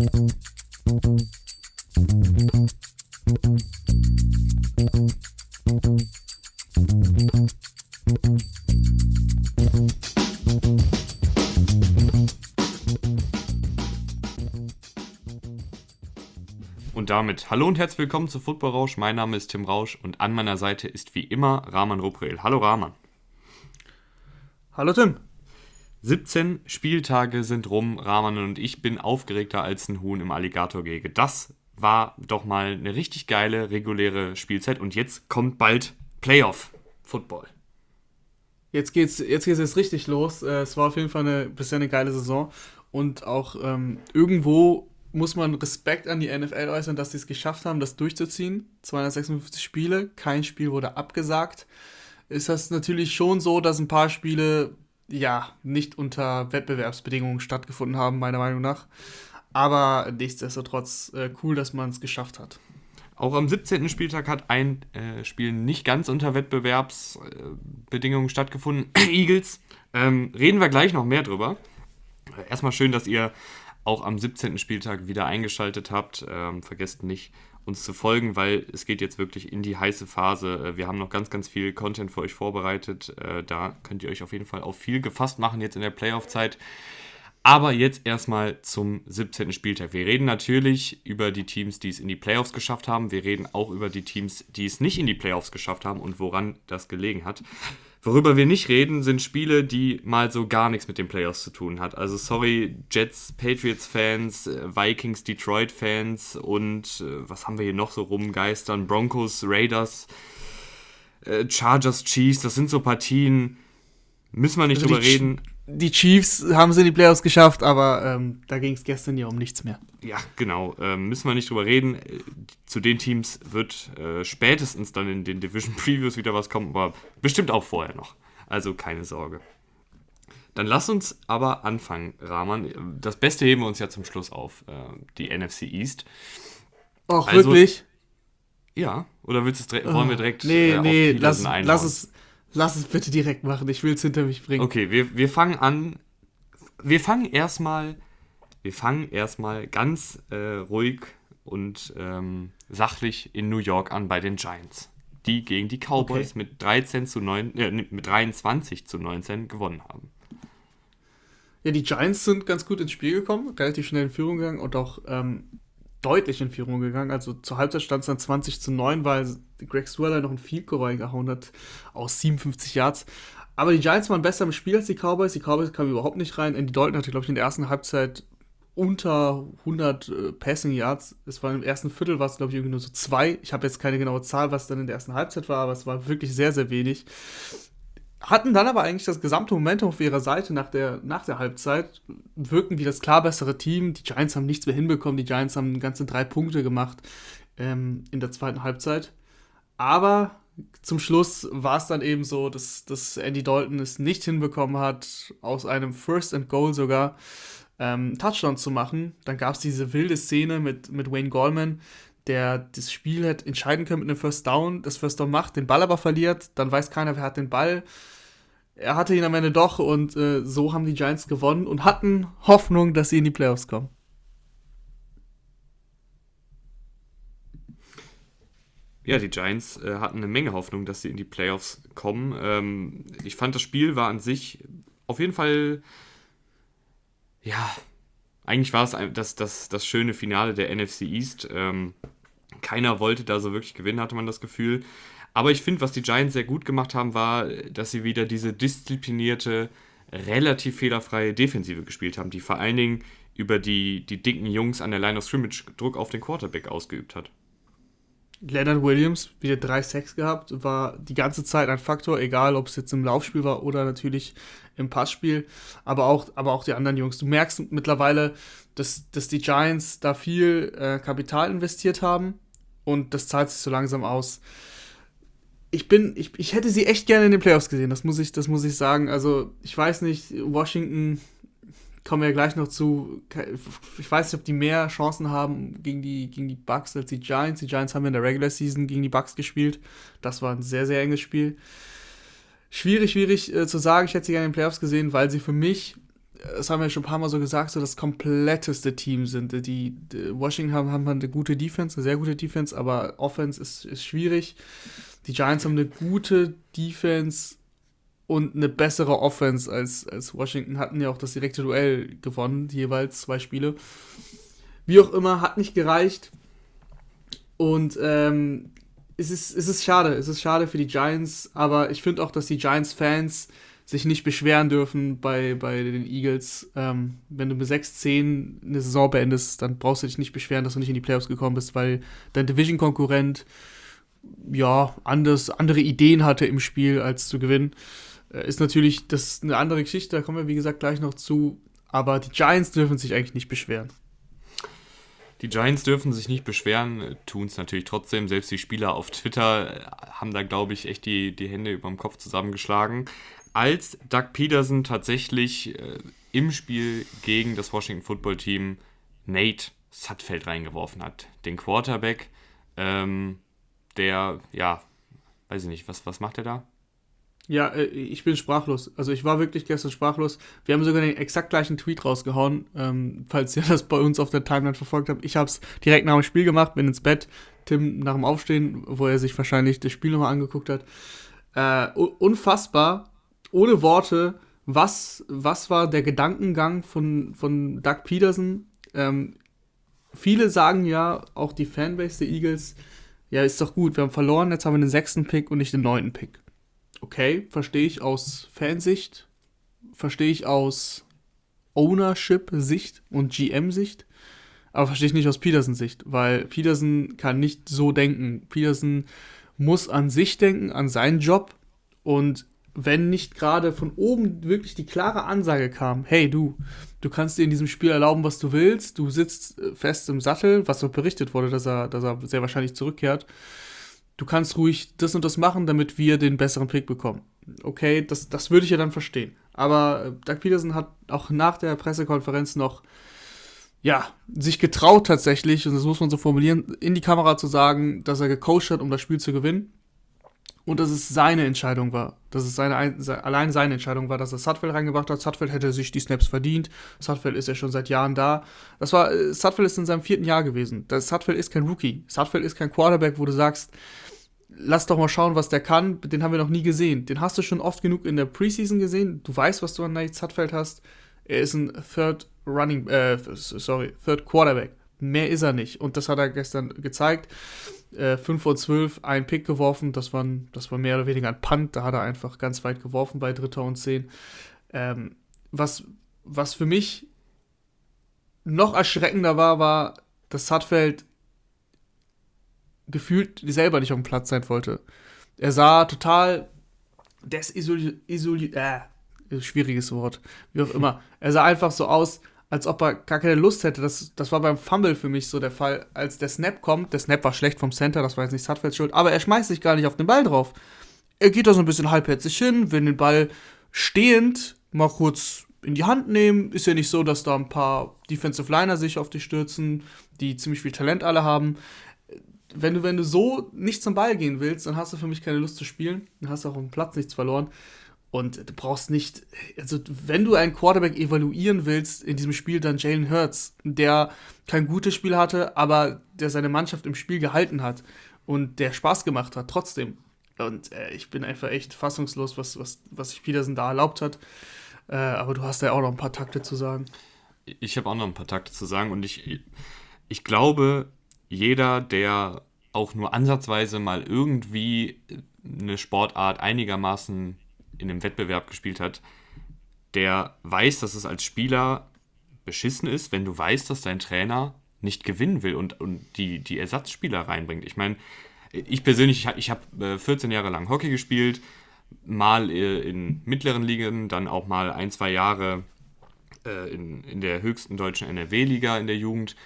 Und damit hallo und herzlich willkommen zu Football Rausch. Mein Name ist Tim Rausch und an meiner Seite ist wie immer Rahman Ruprel. Hallo Rahman. Hallo Tim. 17 Spieltage sind rum, Rahman und ich bin aufgeregter als ein Huhn im Alligatorgehege. Das war doch mal eine richtig geile, reguläre Spielzeit und jetzt kommt bald Playoff Football. Jetzt geht's, jetzt geht's jetzt richtig los. Äh, es war auf jeden Fall eine, bisher eine geile Saison und auch ähm, irgendwo muss man Respekt an die NFL äußern, dass sie es geschafft haben, das durchzuziehen. 256 Spiele, kein Spiel wurde abgesagt. Ist das natürlich schon so, dass ein paar Spiele ja nicht unter Wettbewerbsbedingungen stattgefunden haben, meiner Meinung nach. Aber nichtsdestotrotz äh, cool, dass man es geschafft hat. Auch am 17. Spieltag hat ein äh, Spiel nicht ganz unter Wettbewerbsbedingungen stattgefunden. Eagles. Ähm, reden wir gleich noch mehr drüber. Erstmal schön, dass ihr auch am 17. Spieltag wieder eingeschaltet habt. Ähm, vergesst nicht, uns zu folgen, weil es geht jetzt wirklich in die heiße Phase. Äh, wir haben noch ganz, ganz viel Content für euch vorbereitet. Äh, da könnt ihr euch auf jeden Fall auf viel gefasst machen jetzt in der Playoff-Zeit. Aber jetzt erstmal zum 17. Spieltag. Wir reden natürlich über die Teams, die es in die Playoffs geschafft haben. Wir reden auch über die Teams, die es nicht in die Playoffs geschafft haben und woran das gelegen hat. Worüber wir nicht reden, sind Spiele, die mal so gar nichts mit den Playoffs zu tun hat. Also sorry, Jets, Patriots-Fans, äh, Vikings, Detroit-Fans und äh, was haben wir hier noch so rumgeistern? Broncos, Raiders, äh, Chargers, Chiefs, das sind so Partien, müssen wir nicht also drüber reden die Chiefs haben es in die Playoffs geschafft, aber ähm, da ging es gestern ja um nichts mehr. Ja, genau. Ähm, müssen wir nicht drüber reden. Zu den Teams wird äh, spätestens dann in den Division Previews wieder was kommen, aber bestimmt auch vorher noch. Also keine Sorge. Dann lass uns aber anfangen, Rahman. Das Beste heben wir uns ja zum Schluss auf, äh, die NFC East. Ach, also, wirklich? Ja, oder willst du wollen wir direkt nee, äh, nee, lass, lass es Lass es bitte direkt machen, ich will es hinter mich bringen. Okay, wir, wir fangen an. Wir fangen erstmal. Wir fangen erstmal ganz äh, ruhig und ähm, sachlich in New York an bei den Giants, die gegen die Cowboys okay. mit 13 zu 9, äh, mit 23 zu 19 gewonnen haben. Ja, die Giants sind ganz gut ins Spiel gekommen, relativ schnell in Führung gegangen und auch ähm, deutlich in Führung gegangen. Also zur Halbzeit stand es dann 20 zu 9, weil Greg Swirler noch ein Field Goal gehauen hat aus 57 Yards. Aber die Giants waren besser im Spiel als die Cowboys. Die Cowboys kamen überhaupt nicht rein. Andy Dalton hatte, glaube ich, in der ersten Halbzeit unter 100 äh, Passing Yards. Es war im ersten Viertel, war es, glaube ich, irgendwie nur so zwei. Ich habe jetzt keine genaue Zahl, was dann in der ersten Halbzeit war, aber es war wirklich sehr, sehr wenig hatten dann aber eigentlich das gesamte Momentum auf ihrer Seite nach der, nach der Halbzeit, wirken wie das klar bessere Team. Die Giants haben nichts mehr hinbekommen, die Giants haben ganze drei Punkte gemacht ähm, in der zweiten Halbzeit. Aber zum Schluss war es dann eben so, dass, dass Andy Dalton es nicht hinbekommen hat, aus einem First and Goal sogar ähm, Touchdown zu machen. Dann gab es diese wilde Szene mit, mit Wayne Gallman, der das Spiel hätte entscheiden können mit einem First Down, das First Down macht, den Ball aber verliert, dann weiß keiner, wer hat den Ball. Er hatte ihn am Ende doch und äh, so haben die Giants gewonnen und hatten Hoffnung, dass sie in die Playoffs kommen. Ja, die Giants äh, hatten eine Menge Hoffnung, dass sie in die Playoffs kommen. Ähm, ich fand, das Spiel war an sich auf jeden Fall, ja, eigentlich war es das, das, das schöne Finale der NFC East. Ähm, keiner wollte da so wirklich gewinnen, hatte man das Gefühl. Aber ich finde, was die Giants sehr gut gemacht haben, war, dass sie wieder diese disziplinierte, relativ fehlerfreie Defensive gespielt haben, die vor allen Dingen über die, die dicken Jungs an der Line of Scrimmage Druck auf den Quarterback ausgeübt hat. Leonard Williams, wieder drei Sacks gehabt, war die ganze Zeit ein Faktor, egal ob es jetzt im Laufspiel war oder natürlich im Passspiel, aber auch, aber auch die anderen Jungs. Du merkst mittlerweile, dass, dass die Giants da viel äh, Kapital investiert haben und das zahlt sich so langsam aus. Ich bin, ich, ich hätte sie echt gerne in den Playoffs gesehen, das muss ich, das muss ich sagen. Also, ich weiß nicht, Washington kommen wir gleich noch zu. Ich weiß nicht, ob die mehr Chancen haben gegen die, gegen die Bucks als die Giants. Die Giants haben in der Regular Season gegen die Bucks gespielt. Das war ein sehr, sehr enges Spiel. Schwierig, schwierig äh, zu sagen. Ich hätte sie gerne in den Playoffs gesehen, weil sie für mich das haben wir schon ein paar Mal so gesagt, so das kompletteste Team sind. Die, die Washington haben, haben eine gute Defense, eine sehr gute Defense, aber Offense ist, ist schwierig. Die Giants haben eine gute Defense und eine bessere Offense als, als Washington, hatten ja auch das direkte Duell gewonnen, jeweils zwei Spiele. Wie auch immer, hat nicht gereicht. Und ähm, es, ist, es ist schade, es ist schade für die Giants, aber ich finde auch, dass die Giants-Fans sich nicht beschweren dürfen bei, bei den Eagles. Ähm, wenn du mit 6-10 eine Saison beendest, dann brauchst du dich nicht beschweren, dass du nicht in die Playoffs gekommen bist, weil dein Division-Konkurrent ja anders, andere Ideen hatte im Spiel, als zu gewinnen. Äh, ist natürlich, das ist eine andere Geschichte, da kommen wir wie gesagt gleich noch zu. Aber die Giants dürfen sich eigentlich nicht beschweren. Die Giants dürfen sich nicht beschweren, tun es natürlich trotzdem. Selbst die Spieler auf Twitter haben da, glaube ich, echt die, die Hände über dem Kopf zusammengeschlagen als Doug Peterson tatsächlich äh, im Spiel gegen das Washington Football Team Nate Sutfeld reingeworfen hat. Den Quarterback, ähm, der, ja, weiß ich nicht, was, was macht er da? Ja, äh, ich bin sprachlos. Also ich war wirklich gestern sprachlos. Wir haben sogar den exakt gleichen Tweet rausgehauen, ähm, falls ihr das bei uns auf der Timeline verfolgt habt. Ich habe es direkt nach dem Spiel gemacht, bin ins Bett. Tim nach dem Aufstehen, wo er sich wahrscheinlich das Spiel nochmal angeguckt hat. Äh, unfassbar, ohne Worte, was, was war der Gedankengang von, von Doug Peterson? Ähm, viele sagen ja, auch die Fanbase der Eagles, ja, ist doch gut, wir haben verloren, jetzt haben wir den sechsten Pick und nicht den neunten Pick. Okay, verstehe ich aus Fansicht, verstehe ich aus Ownership-Sicht und GM-Sicht, aber verstehe ich nicht aus Petersons Sicht, weil Peterson kann nicht so denken. Peterson muss an sich denken, an seinen Job und wenn nicht gerade von oben wirklich die klare Ansage kam, hey du, du kannst dir in diesem Spiel erlauben, was du willst, du sitzt äh, fest im Sattel, was so berichtet wurde, dass er, dass er sehr wahrscheinlich zurückkehrt. Du kannst ruhig das und das machen, damit wir den besseren Pick bekommen. Okay, das, das würde ich ja dann verstehen. Aber äh, Doug Peterson hat auch nach der Pressekonferenz noch, ja, sich getraut tatsächlich, und das muss man so formulieren, in die Kamera zu sagen, dass er gecoacht hat, um das Spiel zu gewinnen und dass es seine Entscheidung war. Dass es seine, allein seine Entscheidung war, dass er Sutfeld reingebracht hat. Sutfeld hätte sich die Snaps verdient. Sutfeld ist ja schon seit Jahren da. Das war, äh, Sutfeld ist in seinem vierten Jahr gewesen. Das, Sutfeld ist kein Rookie. Sutfeld ist kein Quarterback, wo du sagst, lass doch mal schauen, was der kann. Den haben wir noch nie gesehen. Den hast du schon oft genug in der Preseason gesehen. Du weißt, was du an Nate Sutfeld hast. Er ist ein Third Running, äh, sorry, Third Quarterback. Mehr ist er nicht. Und das hat er gestern gezeigt äh, 5 vor 12 ein Pick geworfen. Das, waren, das war mehr oder weniger ein Punt. Da hat er einfach ganz weit geworfen bei Dritter und 10. Ähm, was, was für mich noch erschreckender war, war, dass Sutfeld gefühlt selber nicht auf dem Platz sein wollte. Er sah total desisoliert, äh, schwieriges Wort, wie auch immer. Er sah einfach so aus, als ob er gar keine Lust hätte. Das, das war beim Fumble für mich so der Fall. Als der Snap kommt, der Snap war schlecht vom Center, das war jetzt nicht Sutfelds Schuld, aber er schmeißt sich gar nicht auf den Ball drauf. Er geht da so ein bisschen halbherzig hin, will den Ball stehend mal kurz in die Hand nehmen. Ist ja nicht so, dass da ein paar Defensive Liner sich auf dich stürzen, die ziemlich viel Talent alle haben. Wenn du, wenn du so nicht zum Ball gehen willst, dann hast du für mich keine Lust zu spielen. Dann hast du auch dem Platz nichts verloren. Und du brauchst nicht, also wenn du einen Quarterback evaluieren willst in diesem Spiel, dann Jalen Hurts, der kein gutes Spiel hatte, aber der seine Mannschaft im Spiel gehalten hat und der Spaß gemacht hat, trotzdem. Und äh, ich bin einfach echt fassungslos, was, was, was sich Peterson da erlaubt hat. Äh, aber du hast ja auch noch ein paar Takte zu sagen. Ich habe auch noch ein paar Takte zu sagen und ich, ich glaube, jeder, der auch nur ansatzweise mal irgendwie eine Sportart einigermaßen in einem Wettbewerb gespielt hat, der weiß, dass es als Spieler beschissen ist, wenn du weißt, dass dein Trainer nicht gewinnen will und, und die, die Ersatzspieler reinbringt. Ich meine, ich persönlich, ich habe 14 äh, Jahre lang Hockey gespielt, mal äh, in mittleren Ligen, dann auch mal ein, zwei Jahre äh, in, in der höchsten deutschen NRW-Liga in der Jugend.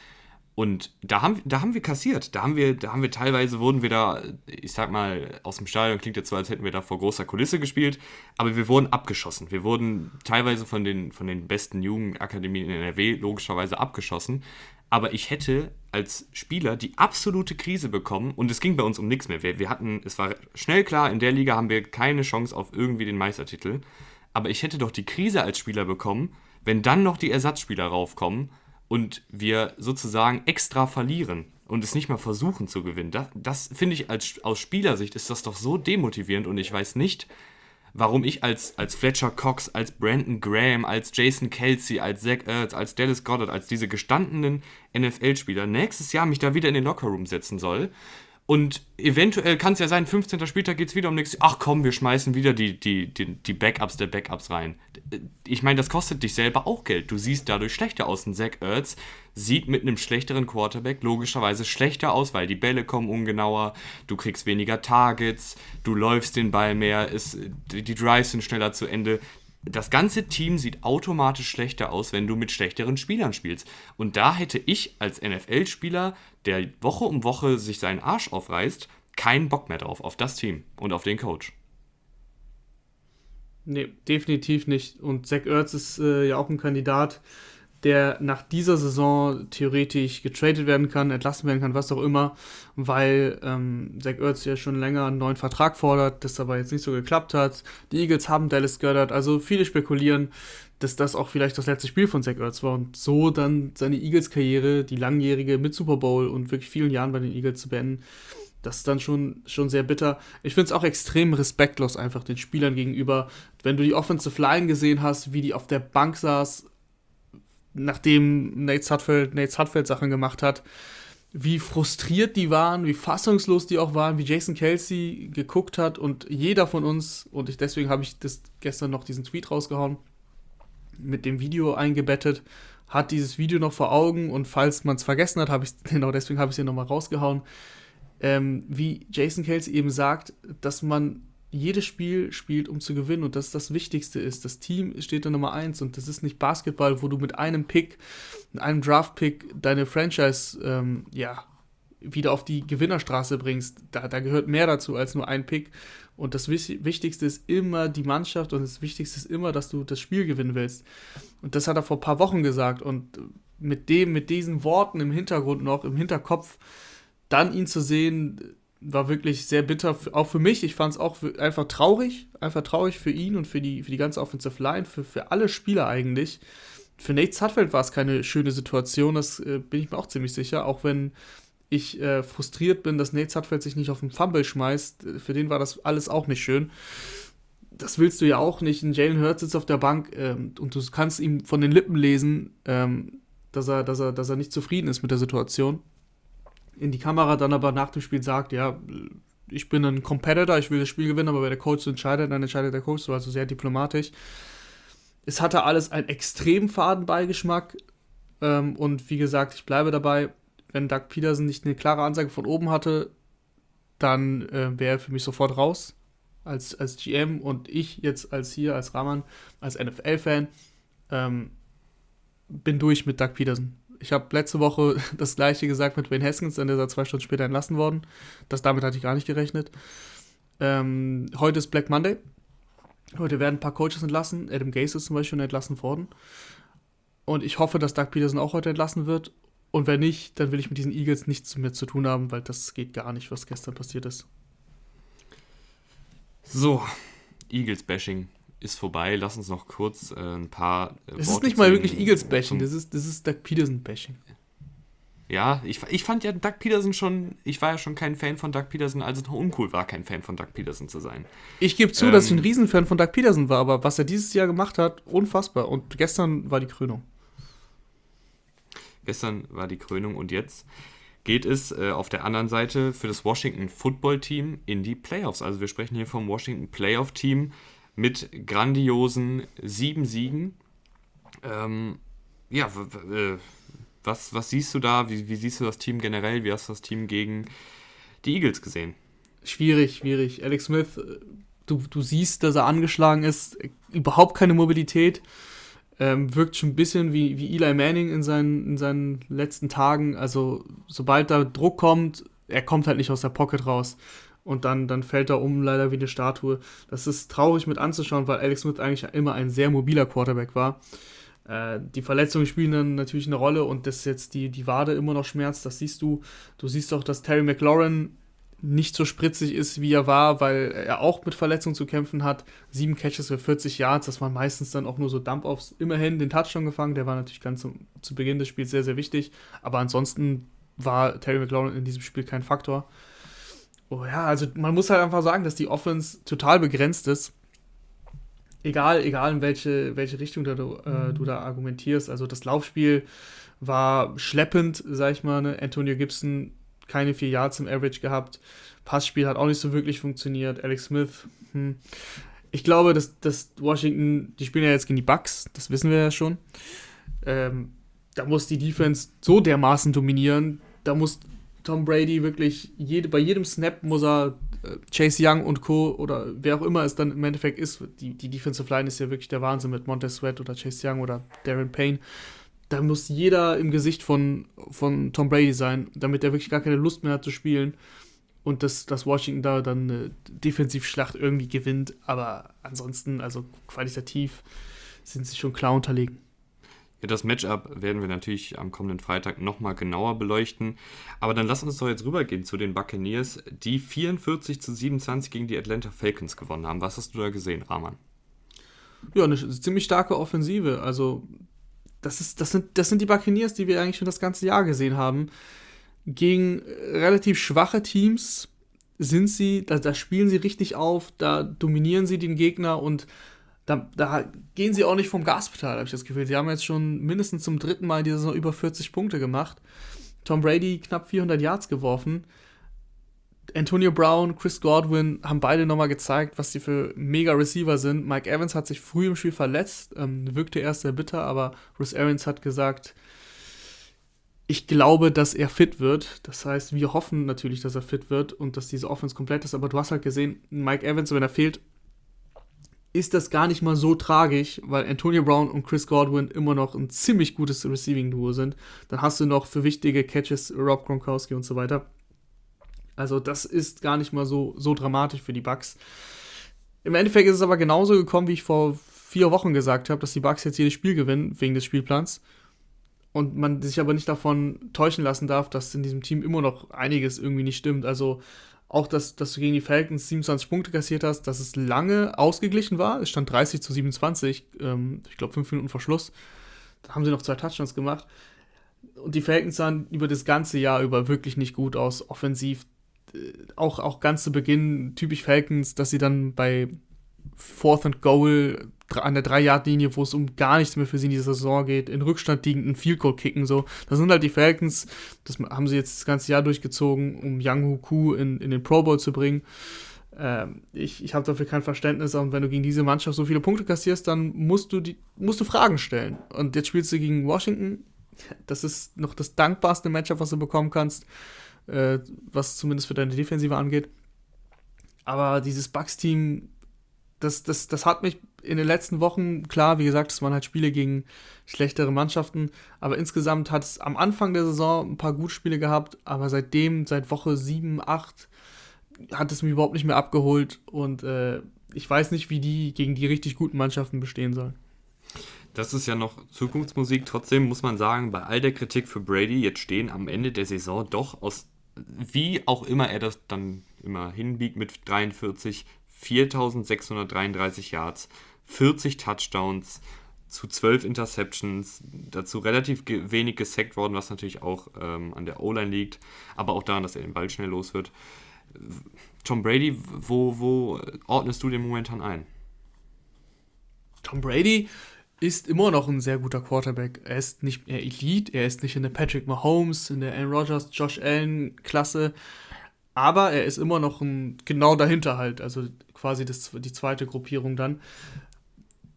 Und da haben, da haben wir kassiert. Da haben wir, da haben wir teilweise wurden wir da, ich sag mal, aus dem Stadion klingt jetzt so, als hätten wir da vor großer Kulisse gespielt, aber wir wurden abgeschossen. Wir wurden teilweise von den, von den besten Jugendakademien in NRW logischerweise abgeschossen. Aber ich hätte als Spieler die absolute Krise bekommen und es ging bei uns um nichts mehr. Wir, wir hatten, es war schnell klar, in der Liga haben wir keine Chance auf irgendwie den Meistertitel. Aber ich hätte doch die Krise als Spieler bekommen, Wenn dann noch die Ersatzspieler raufkommen und wir sozusagen extra verlieren und es nicht mal versuchen zu gewinnen, das, das finde ich als, aus Spielersicht ist das doch so demotivierend und ich weiß nicht, warum ich als, als Fletcher Cox, als Brandon Graham, als Jason Kelsey, als Zach Ertz, als Dallas Goddard, als diese gestandenen NFL-Spieler nächstes Jahr mich da wieder in den Lockerroom setzen soll. Und eventuell kann es ja sein, 15. Spieltag geht es wieder um nichts. Ach komm, wir schmeißen wieder die, die, die, die Backups der Backups rein. Ich meine, das kostet dich selber auch Geld. Du siehst dadurch schlechter aus. Ein Zach Ertz sieht mit einem schlechteren Quarterback logischerweise schlechter aus, weil die Bälle kommen ungenauer, du kriegst weniger Targets, du läufst den Ball mehr, ist, die Drives sind schneller zu Ende das ganze Team sieht automatisch schlechter aus, wenn du mit schlechteren Spielern spielst. Und da hätte ich als NFL-Spieler, der Woche um Woche sich seinen Arsch aufreißt, keinen Bock mehr drauf, auf das Team und auf den Coach. Nee, definitiv nicht. Und Zach Ertz ist äh, ja auch ein Kandidat, der nach dieser Saison theoretisch getradet werden kann, entlassen werden kann, was auch immer, weil ähm, Zach Ertz ja schon länger einen neuen Vertrag fordert, das aber jetzt nicht so geklappt hat. Die Eagles haben Dallas Goddard, also viele spekulieren, dass das auch vielleicht das letzte Spiel von Zach Ertz war und so dann seine Eagles-Karriere, die langjährige mit Super Bowl und wirklich vielen Jahren bei den Eagles zu beenden. Das ist dann schon, schon sehr bitter. Ich finde es auch extrem respektlos einfach den Spielern gegenüber. Wenn du die Offensive Line gesehen hast, wie die auf der Bank saß, nachdem Nate Sudfeld, Nate Sudfeld Sachen gemacht hat, wie frustriert die waren, wie fassungslos die auch waren, wie Jason Kelsey geguckt hat und jeder von uns, und ich, deswegen habe ich das gestern noch diesen Tweet rausgehauen, mit dem Video eingebettet, hat dieses Video noch vor Augen und falls man es vergessen hat, habe ich genau deswegen habe ich es hier nochmal rausgehauen, ähm, wie Jason Kelsey eben sagt, dass man jedes Spiel spielt, um zu gewinnen und das das Wichtigste ist. Das Team steht da Nummer eins und das ist nicht Basketball, wo du mit einem Pick, mit einem Draft-Pick deine Franchise, ähm, ja, wieder auf die Gewinnerstraße bringst. Da, da gehört mehr dazu als nur ein Pick. Und das Wichtigste ist immer die Mannschaft und das Wichtigste ist immer, dass du das Spiel gewinnen willst. Und das hat er vor ein paar Wochen gesagt. Und mit dem, mit diesen Worten im Hintergrund noch, im Hinterkopf, dann ihn zu sehen, war wirklich sehr bitter, auch für mich. Ich fand es auch einfach traurig, einfach traurig für ihn und für die, für die ganze Offensive Line, für, für alle Spieler eigentlich. Für Nate Sudfeld war es keine schöne Situation, das äh, bin ich mir auch ziemlich sicher, auch wenn ich äh, frustriert bin, dass Nate Sudfeld sich nicht auf den Fumble schmeißt. Für den war das alles auch nicht schön. Das willst du ja auch nicht. Ein Jalen Hurts sitzt auf der Bank ähm, und du kannst ihm von den Lippen lesen, ähm, dass, er, dass, er, dass er nicht zufrieden ist mit der Situation in die Kamera dann aber nach dem Spiel sagt, ja, ich bin ein Competitor, ich will das Spiel gewinnen, aber wenn der Coach entscheidet, dann entscheidet der Coach so, also sehr diplomatisch. Es hatte alles einen extrem faden Beigeschmack ähm, und wie gesagt, ich bleibe dabei, wenn Doug Peterson nicht eine klare Ansage von oben hatte, dann äh, wäre er für mich sofort raus als, als GM und ich jetzt als hier, als Rahman, als NFL-Fan, ähm, bin durch mit Doug Peterson. Ich habe letzte Woche das gleiche gesagt mit Wayne Haskins, dann ist er zwei Stunden später entlassen worden. Das, damit hatte ich gar nicht gerechnet. Ähm, heute ist Black Monday. Heute werden ein paar Coaches entlassen. Adam Gase ist zum Beispiel entlassen worden. Und ich hoffe, dass Doug Peterson auch heute entlassen wird. Und wenn nicht, dann will ich mit diesen Eagles nichts mehr zu tun haben, weil das geht gar nicht, was gestern passiert ist. So, Eagles-Bashing ist vorbei. Lass uns noch kurz äh, ein paar. Äh, das ist nicht mal wirklich Eagles-Bashing, das ist, das ist Doug Peterson-Bashing. Ja, ich, ich fand ja Doug Peterson schon, ich war ja schon kein Fan von Doug Peterson, als es noch uncool war, kein Fan von Doug Peterson zu sein. Ich gebe zu, ähm, dass ich ein ähm, Riesenfan von Doug Peterson war, aber was er dieses Jahr gemacht hat, unfassbar. Und gestern war die Krönung. Gestern war die Krönung und jetzt geht es äh, auf der anderen Seite für das Washington Football Team in die Playoffs. Also wir sprechen hier vom Washington Playoff Team mit grandiosen sieben Siegen. Ähm, ja, äh, was, was siehst du da? Wie, wie siehst du das Team generell? Wie hast du das Team gegen die Eagles gesehen? Schwierig, schwierig. Alex Smith, du, du siehst, dass er angeschlagen ist, überhaupt keine Mobilität. Ähm, wirkt schon ein bisschen wie, wie Eli Manning in seinen, in seinen letzten Tagen. Also, sobald da Druck kommt, er kommt halt nicht aus der Pocket raus und dann, dann fällt er um, leider wie eine Statue. Das ist traurig mit anzuschauen, weil Alex Smith eigentlich immer ein sehr mobiler Quarterback war. Äh, die Verletzungen spielen dann natürlich eine Rolle und dass jetzt die, die Wade immer noch schmerzt, das siehst du. Du siehst auch, dass Terry McLaurin nicht so spritzig ist, wie er war, weil er auch mit Verletzungen zu kämpfen hat. Sieben Catches für 40 Yards, das waren meistens dann auch nur so Dump-Offs. Immerhin den Touchdown gefangen, der war natürlich ganz zum, zu Beginn des Spiels sehr, sehr wichtig. Aber ansonsten war Terry McLaurin in diesem Spiel kein Faktor. Oh ja, also man muss halt einfach sagen, dass die Offense total begrenzt ist. Egal, egal in welche, welche Richtung du, äh, du da argumentierst. Also das Laufspiel war schleppend, sag ich mal. Ne? Antonio Gibson keine vier Yards im Average gehabt. Passspiel hat auch nicht so wirklich funktioniert. Alex Smith, hm. Ich glaube, dass, dass Washington, die spielen ja jetzt gegen die Bucks, das wissen wir ja schon. Ähm, da muss die Defense so dermaßen dominieren. Da muss Tom Brady wirklich, jede, bei jedem Snap muss er äh, Chase Young und Co. oder wer auch immer es dann im Endeffekt ist, die, die Defensive Line ist ja wirklich der Wahnsinn mit Montez Sweat oder Chase Young oder Darren Payne da muss jeder im Gesicht von, von Tom Brady sein, damit er wirklich gar keine Lust mehr hat zu spielen. Und dass, dass Washington da dann eine Defensivschlacht irgendwie gewinnt. Aber ansonsten, also qualitativ, sind sie schon klar unterlegen. Das Matchup werden wir natürlich am kommenden Freitag nochmal genauer beleuchten. Aber dann lass uns doch jetzt rübergehen zu den Buccaneers, die 44 zu 27 gegen die Atlanta Falcons gewonnen haben. Was hast du da gesehen, Rahman? Ja, eine ziemlich starke Offensive. Also das, ist, das, sind, das sind die Buccaneers, die wir eigentlich schon das ganze Jahr gesehen haben. Gegen relativ schwache Teams sind sie, da, da spielen sie richtig auf, da dominieren sie den Gegner und da, da gehen sie auch nicht vom Gaspedal, habe ich das Gefühl. Sie haben jetzt schon mindestens zum dritten Mal in dieser Saison über 40 Punkte gemacht. Tom Brady knapp 400 Yards geworfen. Antonio Brown, Chris Godwin haben beide nochmal gezeigt, was sie für mega Receiver sind. Mike Evans hat sich früh im Spiel verletzt, ähm, wirkte erst sehr bitter, aber Bruce Arians hat gesagt, ich glaube, dass er fit wird. Das heißt, wir hoffen natürlich, dass er fit wird und dass diese Offense komplett ist. Aber du hast halt gesehen, Mike Evans, wenn er fehlt, ist das gar nicht mal so tragisch, weil Antonio Brown und Chris Godwin immer noch ein ziemlich gutes Receiving-Duo sind. Dann hast du noch für wichtige Catches Rob Gronkowski und so weiter. Also das ist gar nicht mal so, so dramatisch für die Bucks. Im Endeffekt ist es aber genauso gekommen, wie ich vor vier Wochen gesagt habe, dass die Bucks jetzt jedes Spiel gewinnen wegen des Spielplans. Und man sich aber nicht davon täuschen lassen darf, dass in diesem Team immer noch einiges irgendwie nicht stimmt. Also auch, dass, dass du gegen die Falcons 27 Punkte kassiert hast, dass es lange ausgeglichen war. Es stand 30 zu 27, ähm, ich glaube fünf Minuten vor Schluss. Da haben sie noch zwei Touchdowns gemacht. Und die Falcons sahen über das ganze Jahr über wirklich nicht gut aus. Offensiv auch, auch ganz zu Beginn typisch Falcons, dass sie dann bei Fourth and Goal an der 3-Yard-Linie, wo es um gar nichts mehr für sie in dieser Saison geht, in Rückstand liegenden Field Goal kicken. So. Das sind halt die Falcons, das haben sie jetzt das ganze Jahr durchgezogen, um Yang Huku in, in den Pro Bowl zu bringen. Ähm, ich ich habe dafür kein Verständnis, und wenn du gegen diese Mannschaft so viele Punkte kassierst, dann musst du, die, musst du Fragen stellen. Und jetzt spielst du gegen Washington. Das ist noch das dankbarste Matchup, was du bekommen kannst äh, was zumindest für deine Defensive angeht. Aber dieses Bucks-Team, das, das, das hat mich in den letzten Wochen, klar, wie gesagt, es waren halt Spiele gegen schlechtere Mannschaften, aber insgesamt hat es am Anfang der Saison ein paar Gutspiele gehabt, aber seitdem, seit Woche 7, 8, hat es mich überhaupt nicht mehr abgeholt und äh, ich weiß nicht, wie die gegen die richtig guten Mannschaften bestehen sollen. Das ist ja noch Zukunftsmusik. Trotzdem muss man sagen, bei all der Kritik für Brady, jetzt stehen am Ende der Saison doch aus wie auch immer er das dann immer hinbiegt mit 43, 4633 Yards, 40 Touchdowns zu 12 Interceptions, dazu relativ wenig gesackt worden, was natürlich auch ähm, an der O-Line liegt, aber auch daran, dass er den Ball schnell los wird. Tom Brady, wo, wo ordnest du den momentan ein? Tom Brady ist immer noch ein sehr guter Quarterback. Er ist nicht mehr Elite, er ist nicht in der Patrick Mahomes, in der Aaron Rodgers, Josh Allen Klasse, aber er ist immer noch ein, genau dahinter halt, also quasi das, die zweite Gruppierung dann.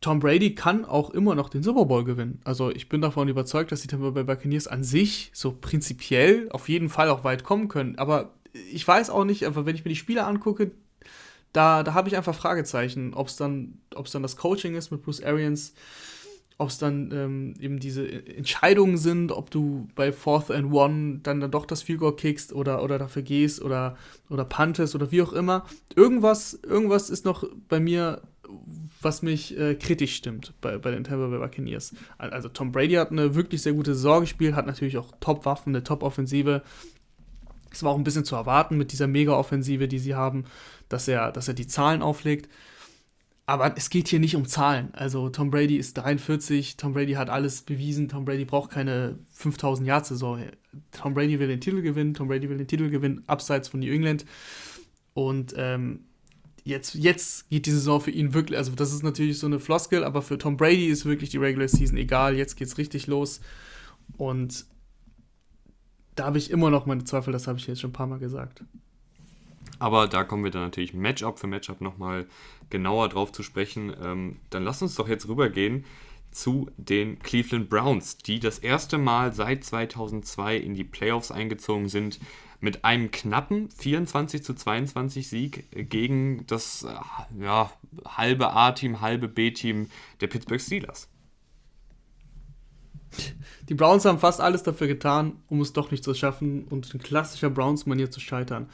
Tom Brady kann auch immer noch den Super Bowl gewinnen. Also ich bin davon überzeugt, dass die Tampa Bay Buccaneers an sich so prinzipiell auf jeden Fall auch weit kommen können. Aber ich weiß auch nicht, aber wenn ich mir die Spieler angucke, da, da habe ich einfach Fragezeichen, ob es dann, dann das Coaching ist mit Bruce Arians, ob es dann ähm, eben diese Entscheidungen sind, ob du bei Fourth and One dann, dann doch das Field Goal kickst oder, oder dafür gehst oder, oder puntest oder wie auch immer. Irgendwas, irgendwas ist noch bei mir, was mich äh, kritisch stimmt bei, bei den Tampa Bay Buccaneers. Also Tom Brady hat eine wirklich sehr gute Saison gespielt, hat natürlich auch Top-Waffen, eine Top-Offensive. Es war auch ein bisschen zu erwarten mit dieser Mega-Offensive, die sie haben, dass er, dass er die Zahlen auflegt. Aber es geht hier nicht um Zahlen. Also Tom Brady ist 43, Tom Brady hat alles bewiesen, Tom Brady braucht keine 5000 Jahr Saison. Tom Brady will den Titel gewinnen, Tom Brady will den Titel gewinnen, abseits von New England. Und ähm, jetzt, jetzt geht die Saison für ihn wirklich, also das ist natürlich so eine Floskel, aber für Tom Brady ist wirklich die Regular Season egal, jetzt geht's richtig los. Und da habe ich immer noch meine Zweifel, das habe ich jetzt schon ein paar Mal gesagt. Aber da kommen wir dann natürlich Matchup für Matchup nochmal genauer drauf zu sprechen. Ähm, dann lass uns doch jetzt rübergehen zu den Cleveland Browns, die das erste Mal seit 2002 in die Playoffs eingezogen sind mit einem knappen 24 zu 22 Sieg gegen das äh, ja, halbe A-Team, halbe B-Team der Pittsburgh Steelers. Die Browns haben fast alles dafür getan, um es doch nicht zu schaffen und in klassischer Browns-Manier zu scheitern.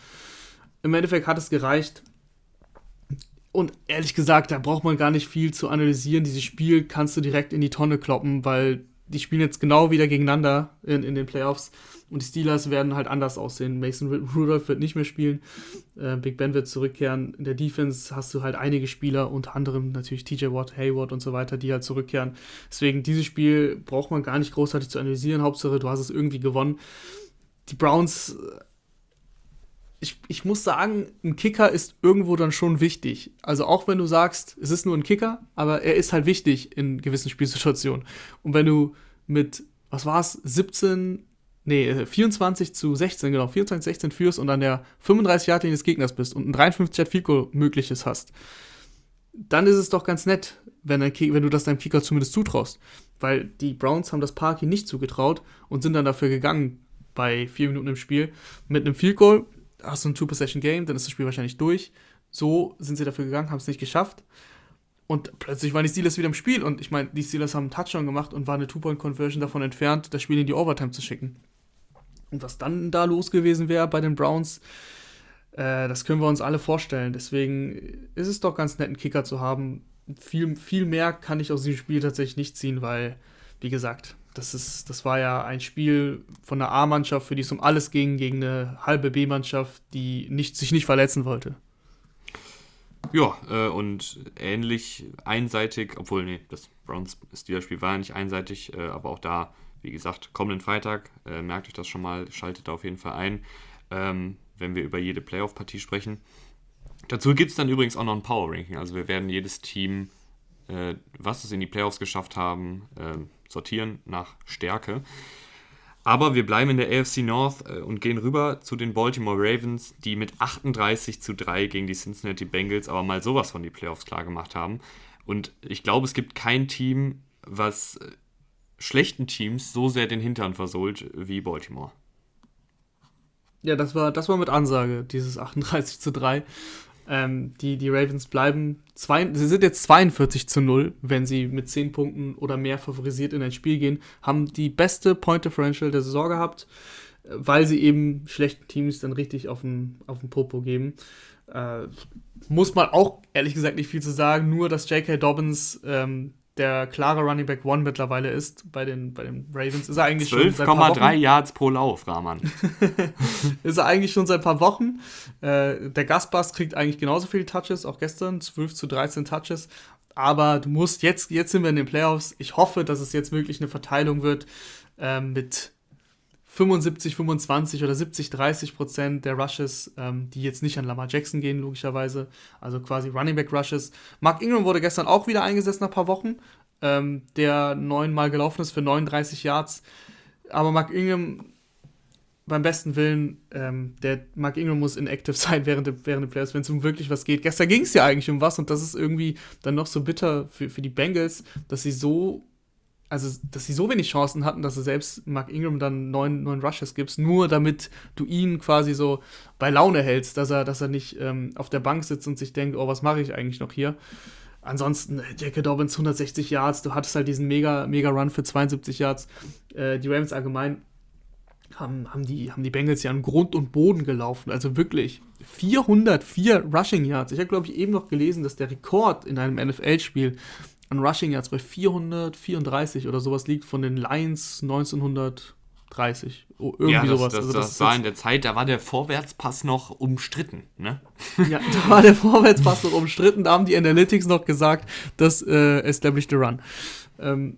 Im Endeffekt hat es gereicht. Und ehrlich gesagt, da braucht man gar nicht viel zu analysieren. Dieses Spiel kannst du direkt in die Tonne kloppen, weil die spielen jetzt genau wieder gegeneinander in, in den Playoffs. Und die Steelers werden halt anders aussehen. Mason Rudolph wird nicht mehr spielen. Äh, Big Ben wird zurückkehren. In der Defense hast du halt einige Spieler, unter anderem natürlich TJ Watt, Hayward und so weiter, die halt zurückkehren. Deswegen, dieses Spiel braucht man gar nicht großartig zu analysieren. Hauptsache, du hast es irgendwie gewonnen. Die Browns ich, ich muss sagen, ein Kicker ist irgendwo dann schon wichtig. Also auch wenn du sagst, es ist nur ein Kicker, aber er ist halt wichtig in gewissen Spielsituationen. Und wenn du mit, was war es, 17, nee, 24 zu 16, genau, 24 16 führst und an der 35 Yard Linie des Gegners bist und ein 53 Yard Goal mögliches hast, dann ist es doch ganz nett, wenn, wenn du das deinem Kicker zumindest zutraust. Weil die Browns haben das Parky nicht zugetraut und sind dann dafür gegangen bei vier Minuten im Spiel mit einem Field Goal hast du ein Two-Possession-Game, dann ist das Spiel wahrscheinlich durch. So sind sie dafür gegangen, haben es nicht geschafft. Und plötzlich waren die Steelers wieder im Spiel. Und ich meine, die Steelers haben einen Touchdown gemacht und waren eine Two-Point-Conversion davon entfernt, das Spiel in die Overtime zu schicken. Und was dann da los gewesen wäre bei den Browns, äh, das können wir uns alle vorstellen. Deswegen ist es doch ganz nett, einen Kicker zu haben. Viel, viel mehr kann ich aus diesem Spiel tatsächlich nicht ziehen, weil, wie gesagt, das, ist, das war ja ein Spiel von einer A-Mannschaft, für die es um alles ging, gegen eine halbe B-Mannschaft, die nicht, sich nicht verletzen wollte. Ja, äh, und ähnlich einseitig, obwohl, nee, das Browns-Steelers-Spiel war ja nicht einseitig, äh, aber auch da, wie gesagt, kommenden Freitag, äh, merkt euch das schon mal, schaltet da auf jeden Fall ein, ähm, wenn wir über jede Playoff-Partie sprechen. Dazu gibt es dann übrigens auch noch ein Power-Ranking, also wir werden jedes Team, äh, was es in die Playoffs geschafft haben, ähm, sortieren nach Stärke. Aber wir bleiben in der AFC North äh, und gehen rüber zu den Baltimore Ravens, die mit 38 zu 3 gegen die Cincinnati Bengals aber mal sowas von die Playoffs klar gemacht haben. Und ich glaube, es gibt kein Team, was äh, schlechten Teams so sehr den Hintern versohlt wie Baltimore. Ja, das war, das war mit Ansage, dieses 38 zu 3. Ähm, die, die Ravens bleiben, zwei, sie sind jetzt 42 zu 0, wenn sie mit 10 Punkten oder mehr favorisiert in ein Spiel gehen, haben die beste Point Differential der Saison gehabt, weil sie eben schlechten Teams dann richtig auf den, auf den Popo geben. Äh, muss man auch ehrlich gesagt nicht viel zu sagen, nur dass J.K. Dobbins ähm, der klare Running Back One mittlerweile ist bei den, bei den Ravens. Ist er eigentlich 12, schon 12,3 Yards pro Lauf, Rahman. ist er eigentlich schon seit ein paar Wochen. Äh, der Gastbass kriegt eigentlich genauso viele Touches, auch gestern 12 zu 13 Touches. Aber du musst jetzt, jetzt sind wir in den Playoffs. Ich hoffe, dass es jetzt wirklich eine Verteilung wird äh, mit 75, 25 oder 70, 30 Prozent der Rushes, ähm, die jetzt nicht an Lamar Jackson gehen, logischerweise. Also quasi Running Back Rushes. Mark Ingram wurde gestern auch wieder eingesetzt nach ein paar Wochen, ähm, der neunmal gelaufen ist für 39 Yards. Aber Mark Ingram, beim besten Willen, ähm, der Mark Ingram muss inactive sein während, der, während der Playoffs, wenn es um wirklich was geht. Gestern ging es ja eigentlich um was und das ist irgendwie dann noch so bitter für, für die Bengals, dass sie so also dass sie so wenig Chancen hatten, dass du selbst Mark Ingram dann neun, neun Rushes gibst, nur damit du ihn quasi so bei Laune hältst, dass er, dass er nicht ähm, auf der Bank sitzt und sich denkt, oh, was mache ich eigentlich noch hier? Ansonsten, äh, Jackie Dobbins 160 Yards, du hattest halt diesen mega, mega Run für 72 Yards. Äh, die Rams allgemein haben, haben, die, haben die Bengals ja an Grund und Boden gelaufen. Also wirklich 404 Rushing Yards. Ich habe, glaube ich, eben noch gelesen, dass der Rekord in einem NFL-Spiel an Rushing Yards bei 434 oder sowas liegt von den Lions 1993 30. irgendwie ja, das, sowas. Das, also das, war in der Zeit, da war der Vorwärtspass noch umstritten. Ne? Ja, da war der Vorwärtspass noch umstritten. Da haben die Analytics noch gesagt, das äh, established the run. Ähm,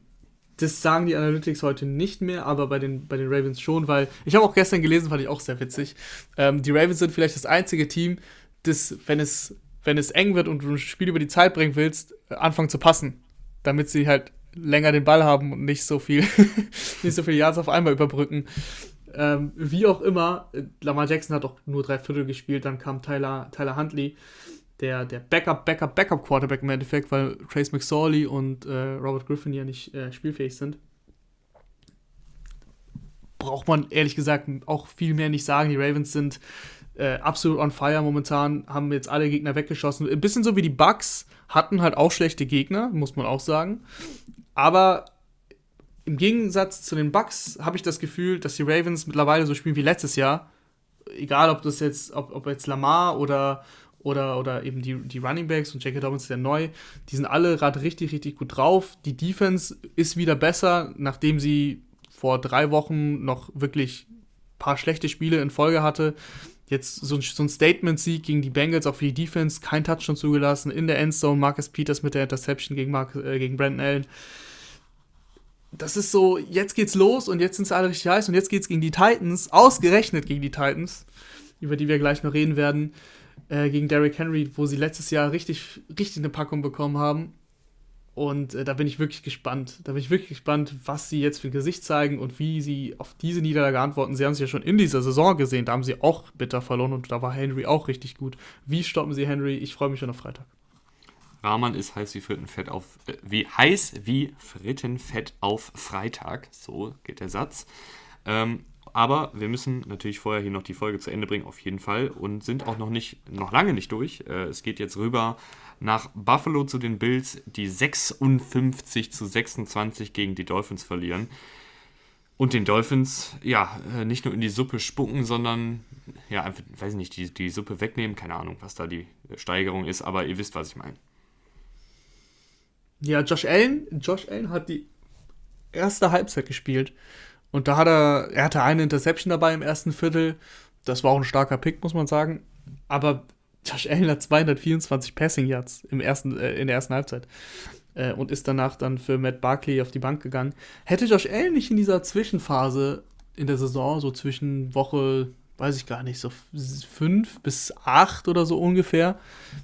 das sagen die Analytics heute nicht mehr, aber bei den, bei den Ravens schon, weil ich habe auch gestern gelesen, fand ich auch sehr witzig. Ähm, die Ravens sind vielleicht das einzige Team, das, wenn es, wenn es eng wird und du ein Spiel über die Zeit bringen willst, anfangen zu passen. Damit sie halt länger den Ball haben und nicht so viel, nicht so viele Yards auf einmal überbrücken. Ähm, wie auch immer, Lamar Jackson hat auch nur drei Viertel gespielt, dann kam Tyler, Tyler Huntley der, der Backup, Backup, Backup Quarterback im Endeffekt, weil Trace McSorley und äh, Robert Griffin ja nicht äh, spielfähig sind. Braucht man ehrlich gesagt auch viel mehr nicht sagen. Die Ravens sind äh, absolut on fire momentan, haben jetzt alle Gegner weggeschossen. Ein bisschen so wie die Bucks, hatten halt auch schlechte Gegner, muss man auch sagen. Aber im Gegensatz zu den Bucks habe ich das Gefühl, dass die Ravens mittlerweile so spielen wie letztes Jahr. Egal, ob das jetzt, ob, ob jetzt Lamar oder oder, oder eben die, die Running Backs und J.K. Dobbins ist ja neu, die sind alle gerade richtig, richtig gut drauf. Die Defense ist wieder besser, nachdem sie vor drei Wochen noch wirklich ein paar schlechte Spiele in Folge hatte. Jetzt so ein, so ein Statement-Sieg gegen die Bengals, auch für die Defense, kein Touchdown zugelassen, in der Endzone, Marcus Peters mit der Interception gegen, Mark, äh, gegen Brandon Allen. Das ist so, jetzt geht's los und jetzt sind sie alle richtig heiß und jetzt geht's gegen die Titans, ausgerechnet gegen die Titans, über die wir gleich noch reden werden äh, gegen Derrick Henry, wo sie letztes Jahr richtig, richtig eine Packung bekommen haben. Und äh, da bin ich wirklich gespannt. Da bin ich wirklich gespannt, was sie jetzt für ein Gesicht zeigen und wie sie auf diese Niederlage antworten. Sie haben es ja schon in dieser Saison gesehen, da haben sie auch bitter verloren und da war Henry auch richtig gut. Wie stoppen sie Henry? Ich freue mich schon auf Freitag. Rahman ist heiß wie Frittenfett auf äh, wie heiß wie Frittenfett auf Freitag. So geht der Satz. Ähm, aber wir müssen natürlich vorher hier noch die Folge zu Ende bringen, auf jeden Fall. Und sind auch noch nicht, noch lange nicht durch. Äh, es geht jetzt rüber nach Buffalo zu den Bills, die 56 zu 26 gegen die Dolphins verlieren. Und den Dolphins, ja, äh, nicht nur in die Suppe spucken, sondern, ja, einfach, weiß ich nicht, die, die Suppe wegnehmen. Keine Ahnung, was da die Steigerung ist, aber ihr wisst, was ich meine. Ja, Josh Allen, Josh Allen hat die erste Halbzeit gespielt und da hat er, er hatte eine Interception dabei im ersten Viertel. Das war auch ein starker Pick, muss man sagen. Aber Josh Allen hat 224 Passing Yards im ersten, äh, in der ersten Halbzeit. Äh, und ist danach dann für Matt Barkley auf die Bank gegangen. Hätte Josh Allen nicht in dieser Zwischenphase in der Saison, so zwischen Woche, weiß ich gar nicht, so fünf bis acht oder so ungefähr,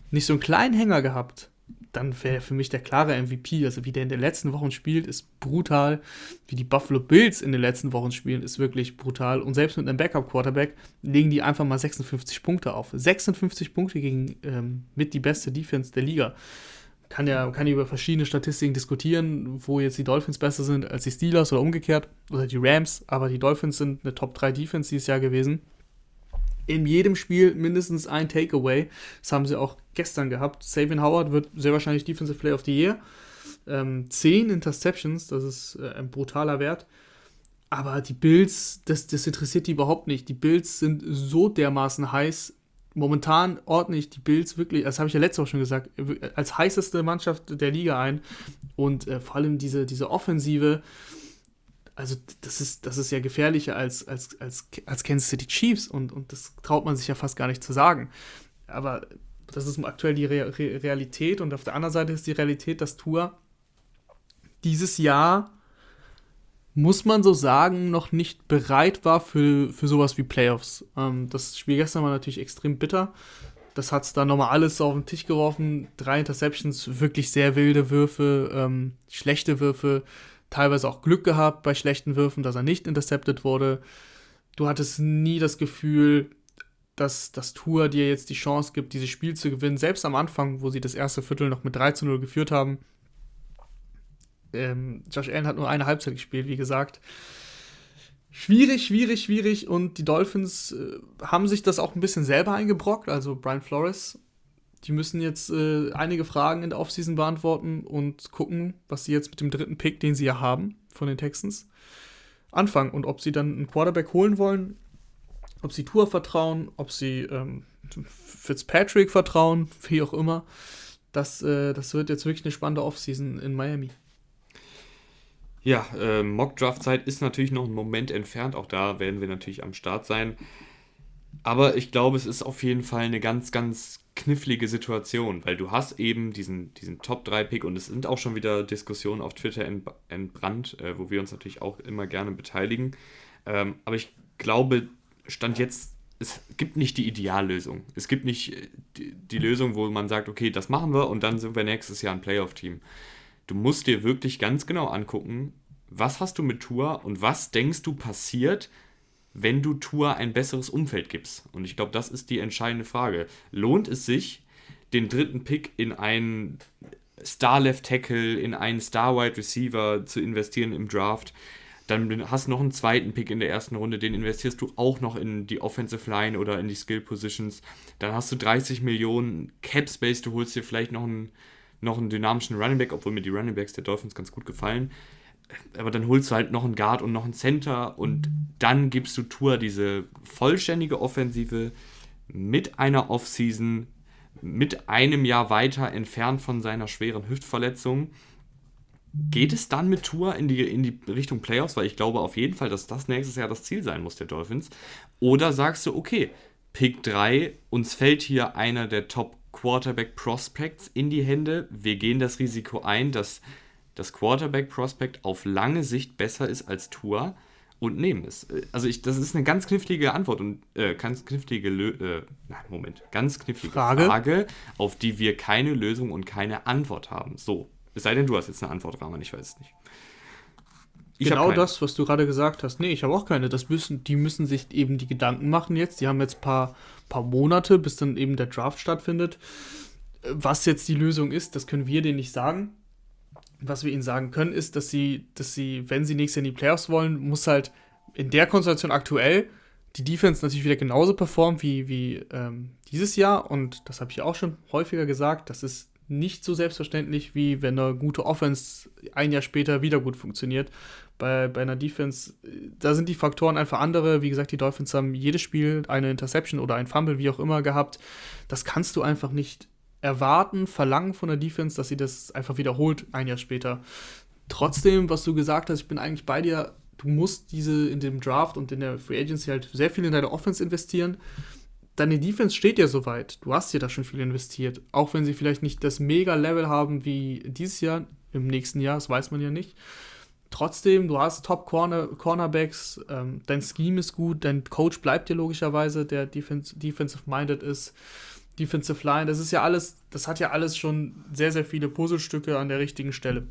nicht so einen kleinen Hänger gehabt, dann wäre für mich der klare MVP. Also wie der in den letzten Wochen spielt, ist brutal. Wie die Buffalo Bills in den letzten Wochen spielen, ist wirklich brutal. Und selbst mit einem Backup-Quarterback legen die einfach mal 56 Punkte auf. 56 Punkte gegen ähm, mit die beste Defense der Liga. Kann ja, kann ja über verschiedene Statistiken diskutieren, wo jetzt die Dolphins besser sind als die Steelers oder umgekehrt. Oder die Rams. Aber die Dolphins sind eine Top 3 Defense dieses Jahr gewesen in jedem Spiel mindestens ein Takeaway. Das haben sie auch gestern gehabt. Sabian Howard wird sehr wahrscheinlich Defensive Player of the Year. Ähm, zehn Interceptions, das ist äh, ein brutaler Wert. Aber die Bills, das, das interessiert die überhaupt nicht. Die Bills sind so dermaßen heiß. Momentan ordne ich die Bills wirklich, das habe ich ja letzte Woche schon gesagt, als heißeste Mannschaft der Liga ein. Und äh, vor allem diese, diese Offensive, also das ist, das ist ja gefährlicher als, als, als, als Kansas City Chiefs und, und das traut man sich ja fast gar nicht zu sagen. Aber das ist aktuell die Re Re Realität und auf der anderen Seite ist die Realität, dass Tour dieses Jahr, muss man so sagen, noch nicht bereit war für, für sowas wie Playoffs. Ähm, das Spiel gestern war natürlich extrem bitter. Das hat es da nochmal alles auf den Tisch geworfen. Drei Interceptions, wirklich sehr wilde Würfe, ähm, schlechte Würfe teilweise auch Glück gehabt bei schlechten Würfen, dass er nicht intercepted wurde. Du hattest nie das Gefühl, dass das Tour dir jetzt die Chance gibt, dieses Spiel zu gewinnen. Selbst am Anfang, wo sie das erste Viertel noch mit 3 zu 0 geführt haben. Ähm, Josh Allen hat nur eine Halbzeit gespielt, wie gesagt. Schwierig, schwierig, schwierig. Und die Dolphins äh, haben sich das auch ein bisschen selber eingebrockt. Also Brian Flores die müssen jetzt äh, einige Fragen in der Offseason beantworten und gucken, was sie jetzt mit dem dritten Pick, den sie ja haben von den Texans, anfangen und ob sie dann einen Quarterback holen wollen, ob sie Tour vertrauen, ob sie ähm, Fitzpatrick vertrauen, wie auch immer. Das, äh, das wird jetzt wirklich eine spannende Offseason in Miami. Ja, äh, Mock-Draft-Zeit ist natürlich noch ein Moment entfernt. Auch da werden wir natürlich am Start sein. Aber ich glaube, es ist auf jeden Fall eine ganz, ganz knifflige Situation, weil du hast eben diesen, diesen Top-3-Pick und es sind auch schon wieder Diskussionen auf Twitter entbrannt, äh, wo wir uns natürlich auch immer gerne beteiligen. Ähm, aber ich glaube, Stand jetzt, es gibt nicht die Ideallösung. Es gibt nicht äh, die, die Lösung, wo man sagt, okay, das machen wir und dann sind wir nächstes Jahr ein Playoff-Team. Du musst dir wirklich ganz genau angucken, was hast du mit Tour und was denkst du passiert, wenn du Tour ein besseres Umfeld gibst? Und ich glaube, das ist die entscheidende Frage. Lohnt es sich, den dritten Pick in einen Star Left Tackle, in einen Star Wide Receiver zu investieren im Draft? Dann hast du noch einen zweiten Pick in der ersten Runde, den investierst du auch noch in die Offensive Line oder in die Skill Positions. Dann hast du 30 Millionen Cap Space, du holst dir vielleicht noch einen, noch einen dynamischen Running Back, obwohl mir die Running Backs der Dolphins ganz gut gefallen aber dann holst du halt noch einen Guard und noch einen Center und dann gibst du Tour diese vollständige Offensive mit einer Offseason, mit einem Jahr weiter entfernt von seiner schweren Hüftverletzung. Geht es dann mit Tour in die, in die Richtung Playoffs? Weil ich glaube auf jeden Fall, dass das nächstes Jahr das Ziel sein muss der Dolphins. Oder sagst du, okay, Pick 3, uns fällt hier einer der Top Quarterback Prospects in die Hände. Wir gehen das Risiko ein, dass das Quarterback-Prospect auf lange Sicht besser ist als Tour und nehmen es. Also ich, das ist eine ganz knifflige Antwort und äh, ganz knifflige äh, Moment, ganz knifflige Frage. Frage, auf die wir keine Lösung und keine Antwort haben. So, es sei denn, du hast jetzt eine Antwort, Rahman, ich weiß es nicht. Ich genau das, was du gerade gesagt hast. Nee, ich habe auch keine. Das müssen, die müssen sich eben die Gedanken machen jetzt. Die haben jetzt ein paar, paar Monate, bis dann eben der Draft stattfindet. Was jetzt die Lösung ist, das können wir denen nicht sagen was wir ihnen sagen können, ist, dass sie, dass sie, wenn sie nächstes Jahr in die Playoffs wollen, muss halt in der Konstellation aktuell die Defense natürlich wieder genauso performen wie, wie ähm, dieses Jahr. Und das habe ich auch schon häufiger gesagt. Das ist nicht so selbstverständlich, wie wenn eine gute Offense ein Jahr später wieder gut funktioniert. Bei, bei einer Defense, da sind die Faktoren einfach andere. Wie gesagt, die Dolphins haben jedes Spiel eine Interception oder ein Fumble, wie auch immer, gehabt. Das kannst du einfach nicht erwarten, verlangen von der Defense, dass sie das einfach wiederholt ein Jahr später. Trotzdem, was du gesagt hast, ich bin eigentlich bei dir, du musst diese in dem Draft und in der Free Agency halt sehr viel in deine Offense investieren. Deine Defense steht ja soweit. Du hast ja da schon viel investiert. Auch wenn sie vielleicht nicht das Mega-Level haben wie dieses Jahr, im nächsten Jahr, das weiß man ja nicht. Trotzdem, du hast Top-Cornerbacks, -Corner ähm, dein Scheme ist gut, dein Coach bleibt dir logischerweise, der defensive-minded ist. Defensive Line, das ist ja alles, das hat ja alles schon sehr, sehr viele Puzzlestücke an der richtigen Stelle.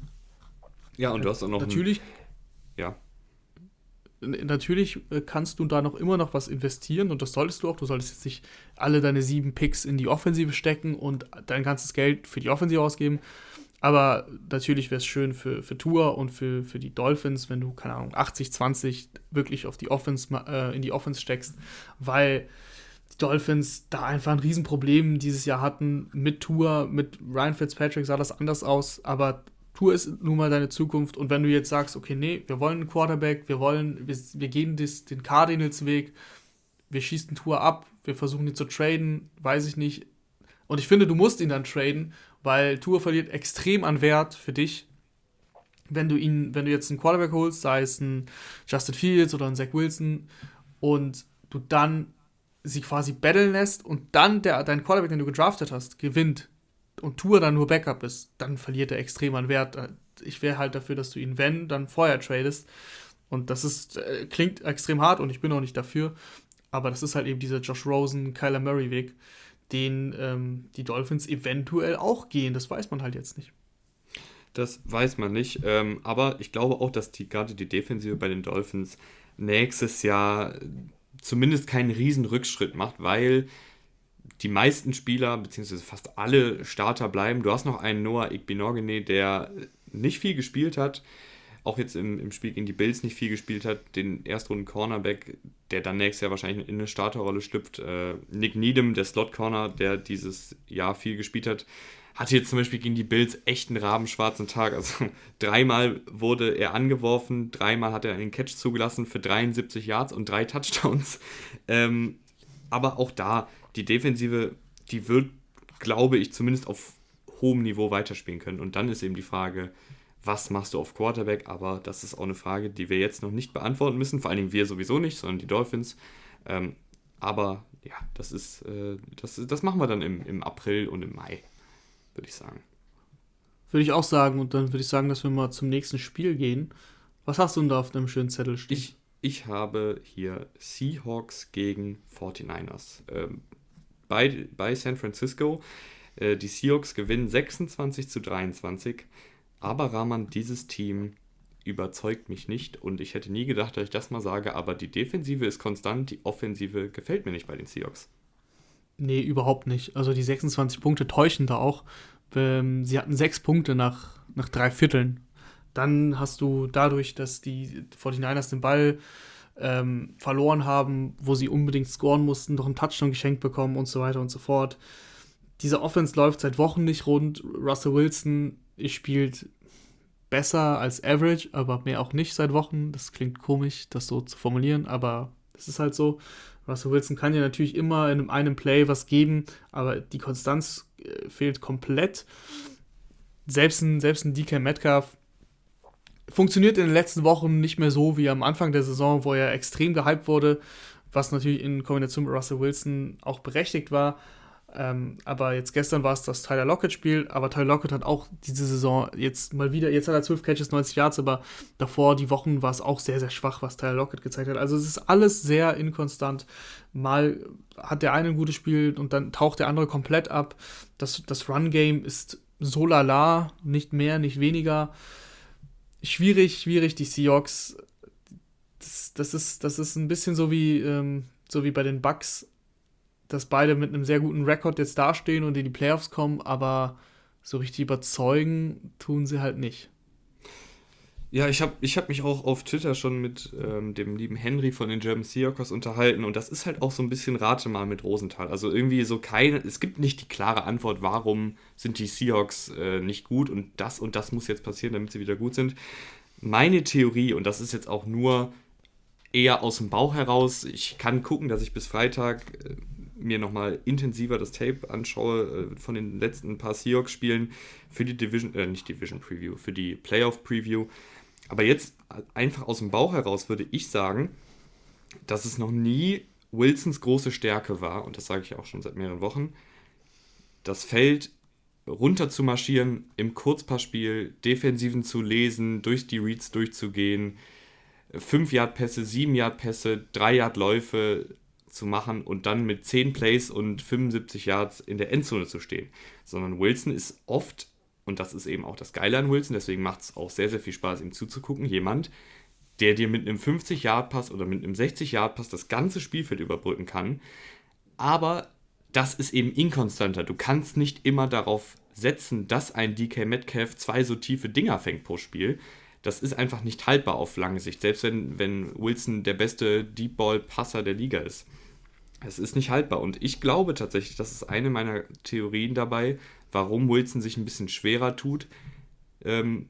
Ja, und du hast auch noch. Natürlich. Ein, ja. Natürlich äh, kannst du da noch immer noch was investieren und das solltest du auch. Du solltest jetzt nicht alle deine sieben Picks in die Offensive stecken und dein ganzes Geld für die Offensive ausgeben. Aber natürlich wäre es schön für, für Tour und für, für die Dolphins, wenn du, keine Ahnung, 80, 20 wirklich auf die Offense, äh, in die Offense steckst, weil Dolphins da einfach ein Riesenproblem dieses Jahr hatten mit Tour, mit Ryan Fitzpatrick sah das anders aus, aber Tour ist nun mal deine Zukunft und wenn du jetzt sagst, okay, nee, wir wollen einen Quarterback, wir wollen, wir, wir gehen des, den Cardinals Weg, wir schießen Tour ab, wir versuchen ihn zu traden, weiß ich nicht. Und ich finde, du musst ihn dann traden, weil Tour verliert extrem an Wert für dich, wenn du ihn, wenn du jetzt einen Quarterback holst, sei es ein Justin Fields oder ein Zach Wilson und du dann sie quasi battlen lässt und dann der, dein Quarterback, den du gedraftet hast, gewinnt und Tour dann nur Backup ist, dann verliert er extrem an Wert. Ich wäre halt dafür, dass du ihn, wenn, dann vorher tradest. Und das ist, äh, klingt extrem hart und ich bin auch nicht dafür. Aber das ist halt eben dieser Josh Rosen, Kyler Murray-Weg, den ähm, die Dolphins eventuell auch gehen. Das weiß man halt jetzt nicht. Das weiß man nicht. Ähm, aber ich glaube auch, dass die gerade die Defensive bei den Dolphins nächstes Jahr zumindest keinen riesen Rückschritt macht, weil die meisten Spieler, beziehungsweise fast alle Starter bleiben. Du hast noch einen Noah Igbenogene, der nicht viel gespielt hat, auch jetzt im, im Spiel gegen die Bills nicht viel gespielt hat, den Erstrunden Cornerback, der dann nächstes Jahr wahrscheinlich in eine Starterrolle schlüpft. Äh, Nick Needham, der Slot Corner, der dieses Jahr viel gespielt hat, hatte jetzt zum Beispiel gegen die Bills echt einen rabenschwarzen Tag. Also dreimal wurde er angeworfen, dreimal hat er einen Catch zugelassen für 73 Yards und drei Touchdowns. Ähm, aber auch da, die Defensive, die wird, glaube ich, zumindest auf hohem Niveau weiterspielen können. Und dann ist eben die Frage, was machst du auf Quarterback, aber das ist auch eine Frage, die wir jetzt noch nicht beantworten müssen, vor allen Dingen wir sowieso nicht, sondern die Dolphins. Ähm, aber ja, das ist, äh, das, das machen wir dann im, im April und im Mai, würde ich sagen. Würde ich auch sagen, und dann würde ich sagen, dass wir mal zum nächsten Spiel gehen. Was hast du denn da auf deinem schönen Zettel stehen? Ich, ich habe hier Seahawks gegen 49ers. Ähm, bei, bei San Francisco. Äh, die Seahawks gewinnen 26 zu 23. Aber Rahman, dieses Team überzeugt mich nicht und ich hätte nie gedacht, dass ich das mal sage, aber die Defensive ist konstant, die Offensive gefällt mir nicht bei den Seahawks. Nee, überhaupt nicht. Also die 26 Punkte täuschen da auch. Ähm, sie hatten sechs Punkte nach, nach drei Vierteln. Dann hast du dadurch, dass die 49ers den Ball ähm, verloren haben, wo sie unbedingt scoren mussten, doch einen Touchdown geschenkt bekommen und so weiter und so fort. Diese Offense läuft seit Wochen nicht rund. Russell Wilson spielt besser als average, aber mehr auch nicht seit Wochen. Das klingt komisch, das so zu formulieren, aber es ist halt so. Russell Wilson kann ja natürlich immer in einem Play was geben, aber die Konstanz äh, fehlt komplett. Selbst ein, selbst ein DK Metcalf funktioniert in den letzten Wochen nicht mehr so wie am Anfang der Saison, wo er extrem gehypt wurde, was natürlich in Kombination mit Russell Wilson auch berechtigt war. Ähm, aber jetzt gestern war es das Tyler Lockett-Spiel, aber Tyler Lockett hat auch diese Saison jetzt mal wieder, jetzt hat er 12 Catches, 90 Yards, aber davor die Wochen war es auch sehr, sehr schwach, was Tyler Lockett gezeigt hat. Also es ist alles sehr inkonstant. Mal hat der eine ein gutes Spiel und dann taucht der andere komplett ab. Das, das Run-Game ist so lala, nicht mehr, nicht weniger schwierig, schwierig, die Seahawks. Das, das, ist, das ist ein bisschen so wie, ähm, so wie bei den Bucks, dass beide mit einem sehr guten Rekord jetzt dastehen und in die Playoffs kommen, aber so richtig überzeugen tun sie halt nicht. Ja, ich habe ich hab mich auch auf Twitter schon mit ähm, dem lieben Henry von den German Seahawks unterhalten und das ist halt auch so ein bisschen Rate mal mit Rosenthal. Also irgendwie so keine, es gibt nicht die klare Antwort, warum sind die Seahawks äh, nicht gut und das und das muss jetzt passieren, damit sie wieder gut sind. Meine Theorie, und das ist jetzt auch nur eher aus dem Bauch heraus, ich kann gucken, dass ich bis Freitag äh, mir nochmal intensiver das Tape anschaue äh, von den letzten paar Seahawks-Spielen für die Division, äh, nicht Division Preview, für die Playoff Preview. Aber jetzt einfach aus dem Bauch heraus würde ich sagen, dass es noch nie Wilsons große Stärke war, und das sage ich auch schon seit mehreren Wochen, das Feld runter zu marschieren, im Kurzpassspiel Defensiven zu lesen, durch die Reads durchzugehen, 5-Yard-Pässe, 7-Yard-Pässe, 3-Yard-Läufe zu machen und dann mit 10 Plays und 75 Yards in der Endzone zu stehen. Sondern Wilson ist oft und das ist eben auch das Geile an Wilson, deswegen macht es auch sehr, sehr viel Spaß, ihm zuzugucken. Jemand, der dir mit einem 50-Yard-Pass oder mit einem 60-Yard-Pass das ganze Spielfeld überbrücken kann. Aber das ist eben inkonstanter. Du kannst nicht immer darauf setzen, dass ein DK Metcalf zwei so tiefe Dinger fängt pro Spiel. Das ist einfach nicht haltbar auf lange Sicht, selbst wenn, wenn Wilson der beste Deep Ball-Passer der Liga ist. Es ist nicht haltbar. Und ich glaube tatsächlich, das ist eine meiner Theorien dabei, warum Wilson sich ein bisschen schwerer tut, ähm,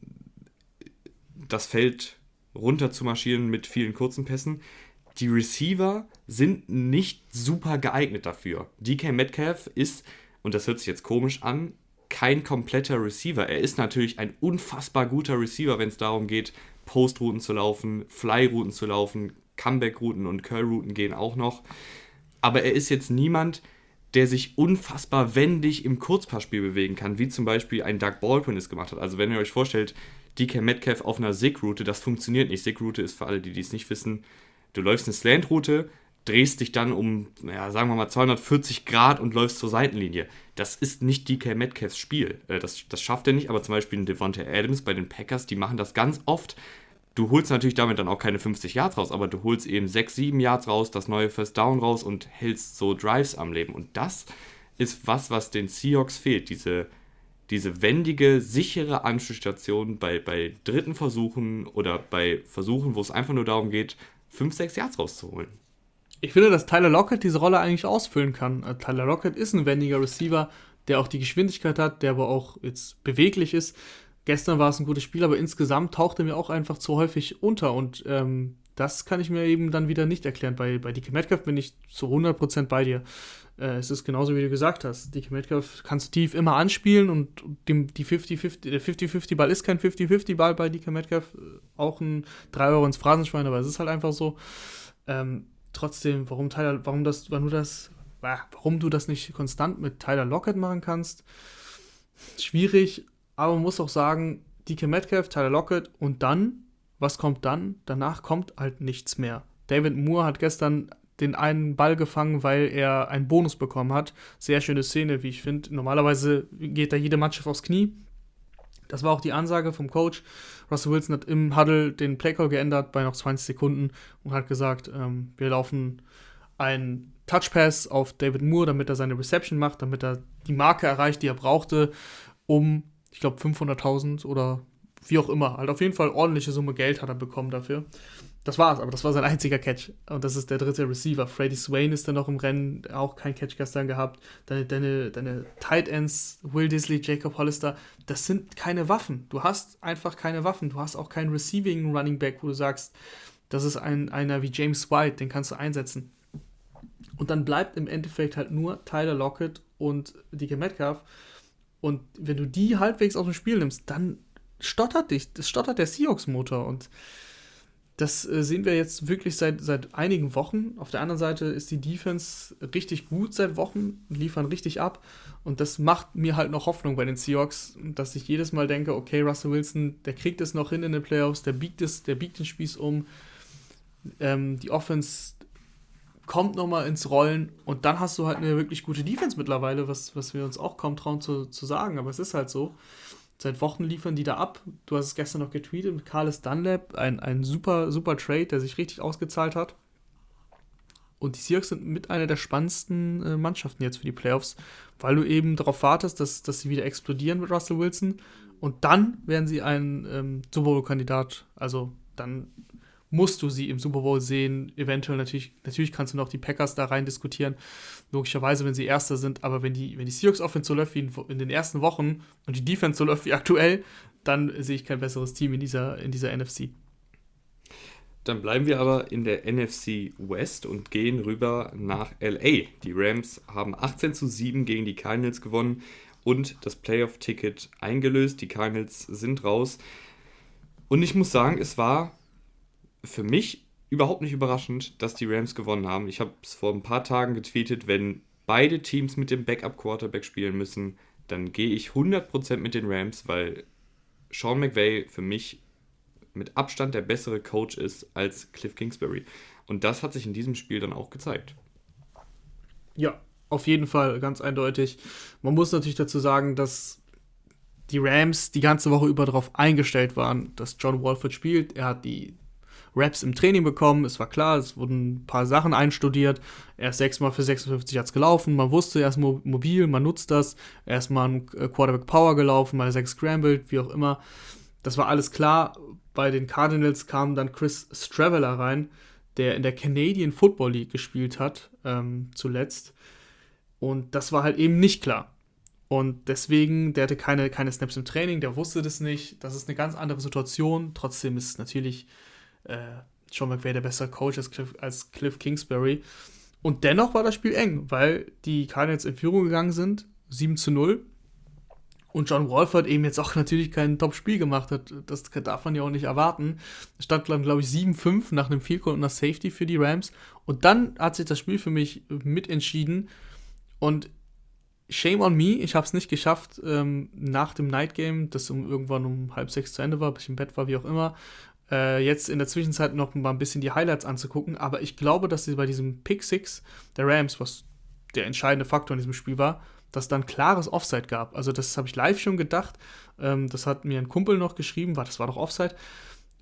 das Feld runter zu marschieren mit vielen kurzen Pässen. Die Receiver sind nicht super geeignet dafür. DK Metcalf ist, und das hört sich jetzt komisch an, kein kompletter Receiver. Er ist natürlich ein unfassbar guter Receiver, wenn es darum geht, Postrouten zu laufen, Flyrouten zu laufen, Comeback-Routen und Curl-Routen gehen auch noch. Aber er ist jetzt niemand, der sich unfassbar wendig im Kurzpassspiel bewegen kann, wie zum Beispiel ein Doug Baldwin es gemacht hat. Also wenn ihr euch vorstellt, DK Metcalf auf einer Sig-Route, das funktioniert nicht. Sig-Route ist für alle, die dies nicht wissen, du läufst eine Slant-Route, drehst dich dann um, ja, sagen wir mal 240 Grad und läufst zur Seitenlinie. Das ist nicht DK Metcalfs Spiel. Äh, das, das schafft er nicht, aber zum Beispiel ein Devonta Adams bei den Packers, die machen das ganz oft, du holst natürlich damit dann auch keine 50 Yards raus, aber du holst eben 6, 7 Yards raus, das neue First Down raus und hältst so Drives am Leben. Und das ist was, was den Seahawks fehlt. Diese, diese wendige, sichere Anschlussstation bei, bei dritten Versuchen oder bei Versuchen, wo es einfach nur darum geht, 5, 6 Yards rauszuholen. Ich finde, dass Tyler Lockett diese Rolle eigentlich ausfüllen kann. Äh, Tyler Lockett ist ein wendiger Receiver, der auch die Geschwindigkeit hat, der aber auch jetzt beweglich ist. Gestern war es ein gutes Spiel, aber insgesamt taucht er mir auch einfach zu häufig unter und ähm, das kann ich mir eben dann wieder nicht erklären. Bei, bei DK Metcalf bin ich zu 100% bei dir. Äh, es ist genauso, wie du gesagt hast. DK Metcalf kannst du tief immer anspielen und dem, die 50 -50, der 50-50-Ball ist kein 50-50-Ball bei DK Metcalf. Auch ein 3 Euro ins Phrasenschwein, aber es ist halt einfach so. Ähm, trotzdem, warum Tyler, warum das, warum du das, warum du das nicht konstant mit Tyler Lockett machen kannst, schwierig, aber man muss auch sagen, DK Metcalf, Tyler Lockett und dann, was kommt dann? Danach kommt halt nichts mehr. David Moore hat gestern den einen Ball gefangen, weil er einen Bonus bekommen hat. Sehr schöne Szene, wie ich finde. Normalerweise geht da jede Mannschaft aufs Knie. Das war auch die Ansage vom Coach. Russell Wilson hat im Huddle den Playcall geändert bei noch 20 Sekunden und hat gesagt, ähm, wir laufen einen Touchpass auf David Moore, damit er seine Reception macht, damit er die Marke erreicht, die er brauchte, um, ich glaube, 500.000 oder wie auch immer, halt auf jeden Fall ordentliche Summe Geld hat er bekommen dafür. Das war's, aber das war sein einziger Catch. Und das ist der dritte Receiver. Freddy Swain ist dann noch im Rennen, auch kein Catch gestern gehabt. Deine, deine, deine Tight Ends, Will Disley, Jacob Hollister, das sind keine Waffen. Du hast einfach keine Waffen. Du hast auch keinen Receiving Running Back, wo du sagst, das ist ein, einer wie James White, den kannst du einsetzen. Und dann bleibt im Endeffekt halt nur Tyler Lockett und DK Metcalf. Und wenn du die halbwegs aus dem Spiel nimmst, dann stottert dich, das stottert der Seahawks-Motor. Und das äh, sehen wir jetzt wirklich seit, seit einigen Wochen. Auf der anderen Seite ist die Defense richtig gut seit Wochen, liefern richtig ab. Und das macht mir halt noch Hoffnung bei den Seahawks, dass ich jedes Mal denke, okay, Russell Wilson, der kriegt es noch hin in den Playoffs, der biegt es, der biegt den Spieß um. Ähm, die Offense kommt nochmal ins Rollen und dann hast du halt eine wirklich gute Defense mittlerweile, was, was wir uns auch kaum trauen zu, zu sagen, aber es ist halt so. Seit Wochen liefern die da ab. Du hast es gestern noch getweetet mit Carlos Dunlap. Ein, ein super, super Trade, der sich richtig ausgezahlt hat. Und die Seahawks sind mit einer der spannendsten äh, Mannschaften jetzt für die Playoffs, weil du eben darauf wartest, dass, dass sie wieder explodieren mit Russell Wilson. Und dann werden sie ein ähm, Super Bowl-Kandidat. Also dann musst du sie im Super Bowl sehen. Eventuell natürlich, natürlich kannst du noch die Packers da rein diskutieren. Logischerweise, wenn sie Erster sind, aber wenn die, wenn die Seahawks Offense so läuft wie in, in, den ersten Wochen und die Defense so läuft wie aktuell, dann sehe ich kein besseres Team in dieser, in dieser NFC. Dann bleiben wir aber in der NFC West und gehen rüber nach LA. Die Rams haben 18 zu 7 gegen die Cardinals gewonnen und das Playoff-Ticket eingelöst. Die Cardinals sind raus. Und ich muss sagen, es war für mich überhaupt nicht überraschend, dass die Rams gewonnen haben. Ich habe es vor ein paar Tagen getweetet, wenn beide Teams mit dem Backup-Quarterback spielen müssen, dann gehe ich 100% mit den Rams, weil Sean McVay für mich mit Abstand der bessere Coach ist als Cliff Kingsbury. Und das hat sich in diesem Spiel dann auch gezeigt. Ja, auf jeden Fall, ganz eindeutig. Man muss natürlich dazu sagen, dass die Rams die ganze Woche über darauf eingestellt waren, dass John Walford spielt. Er hat die Raps im Training bekommen. Es war klar, es wurden ein paar Sachen einstudiert. Er ist sechsmal für 56 Yards gelaufen. Man wusste, er ist mobil, man nutzt das. Er ist mal ein äh, Quarterback Power gelaufen, mal sechs scrambled, wie auch immer. Das war alles klar. Bei den Cardinals kam dann Chris Straveller rein, der in der Canadian Football League gespielt hat, ähm, zuletzt. Und das war halt eben nicht klar. Und deswegen, der hatte keine, keine Snaps im Training, der wusste das nicht. Das ist eine ganz andere Situation. Trotzdem ist es natürlich äh, Sean McVay der bessere Coach als Cliff, als Cliff Kingsbury. Und dennoch war das Spiel eng, weil die Cardinals in Führung gegangen sind, 7 zu 0. Und John Wolford eben jetzt auch natürlich kein Top-Spiel gemacht hat. Das darf man ja auch nicht erwarten. Stand dann, glaube ich, 7-5 nach einem Field Goal und einer Safety für die Rams. Und dann hat sich das Spiel für mich mitentschieden. Und shame on me, ich habe es nicht geschafft, ähm, nach dem Night Game, das um, irgendwann um halb sechs zu Ende war, bis ich im Bett war, wie auch immer, äh, jetzt in der Zwischenzeit noch mal ein bisschen die Highlights anzugucken. Aber ich glaube, dass sie bei diesem Pick 6 der Rams, was der entscheidende Faktor in diesem Spiel war, dass dann klares Offside gab. Also das habe ich live schon gedacht. Ähm, das hat mir ein Kumpel noch geschrieben, war, das war doch Offside.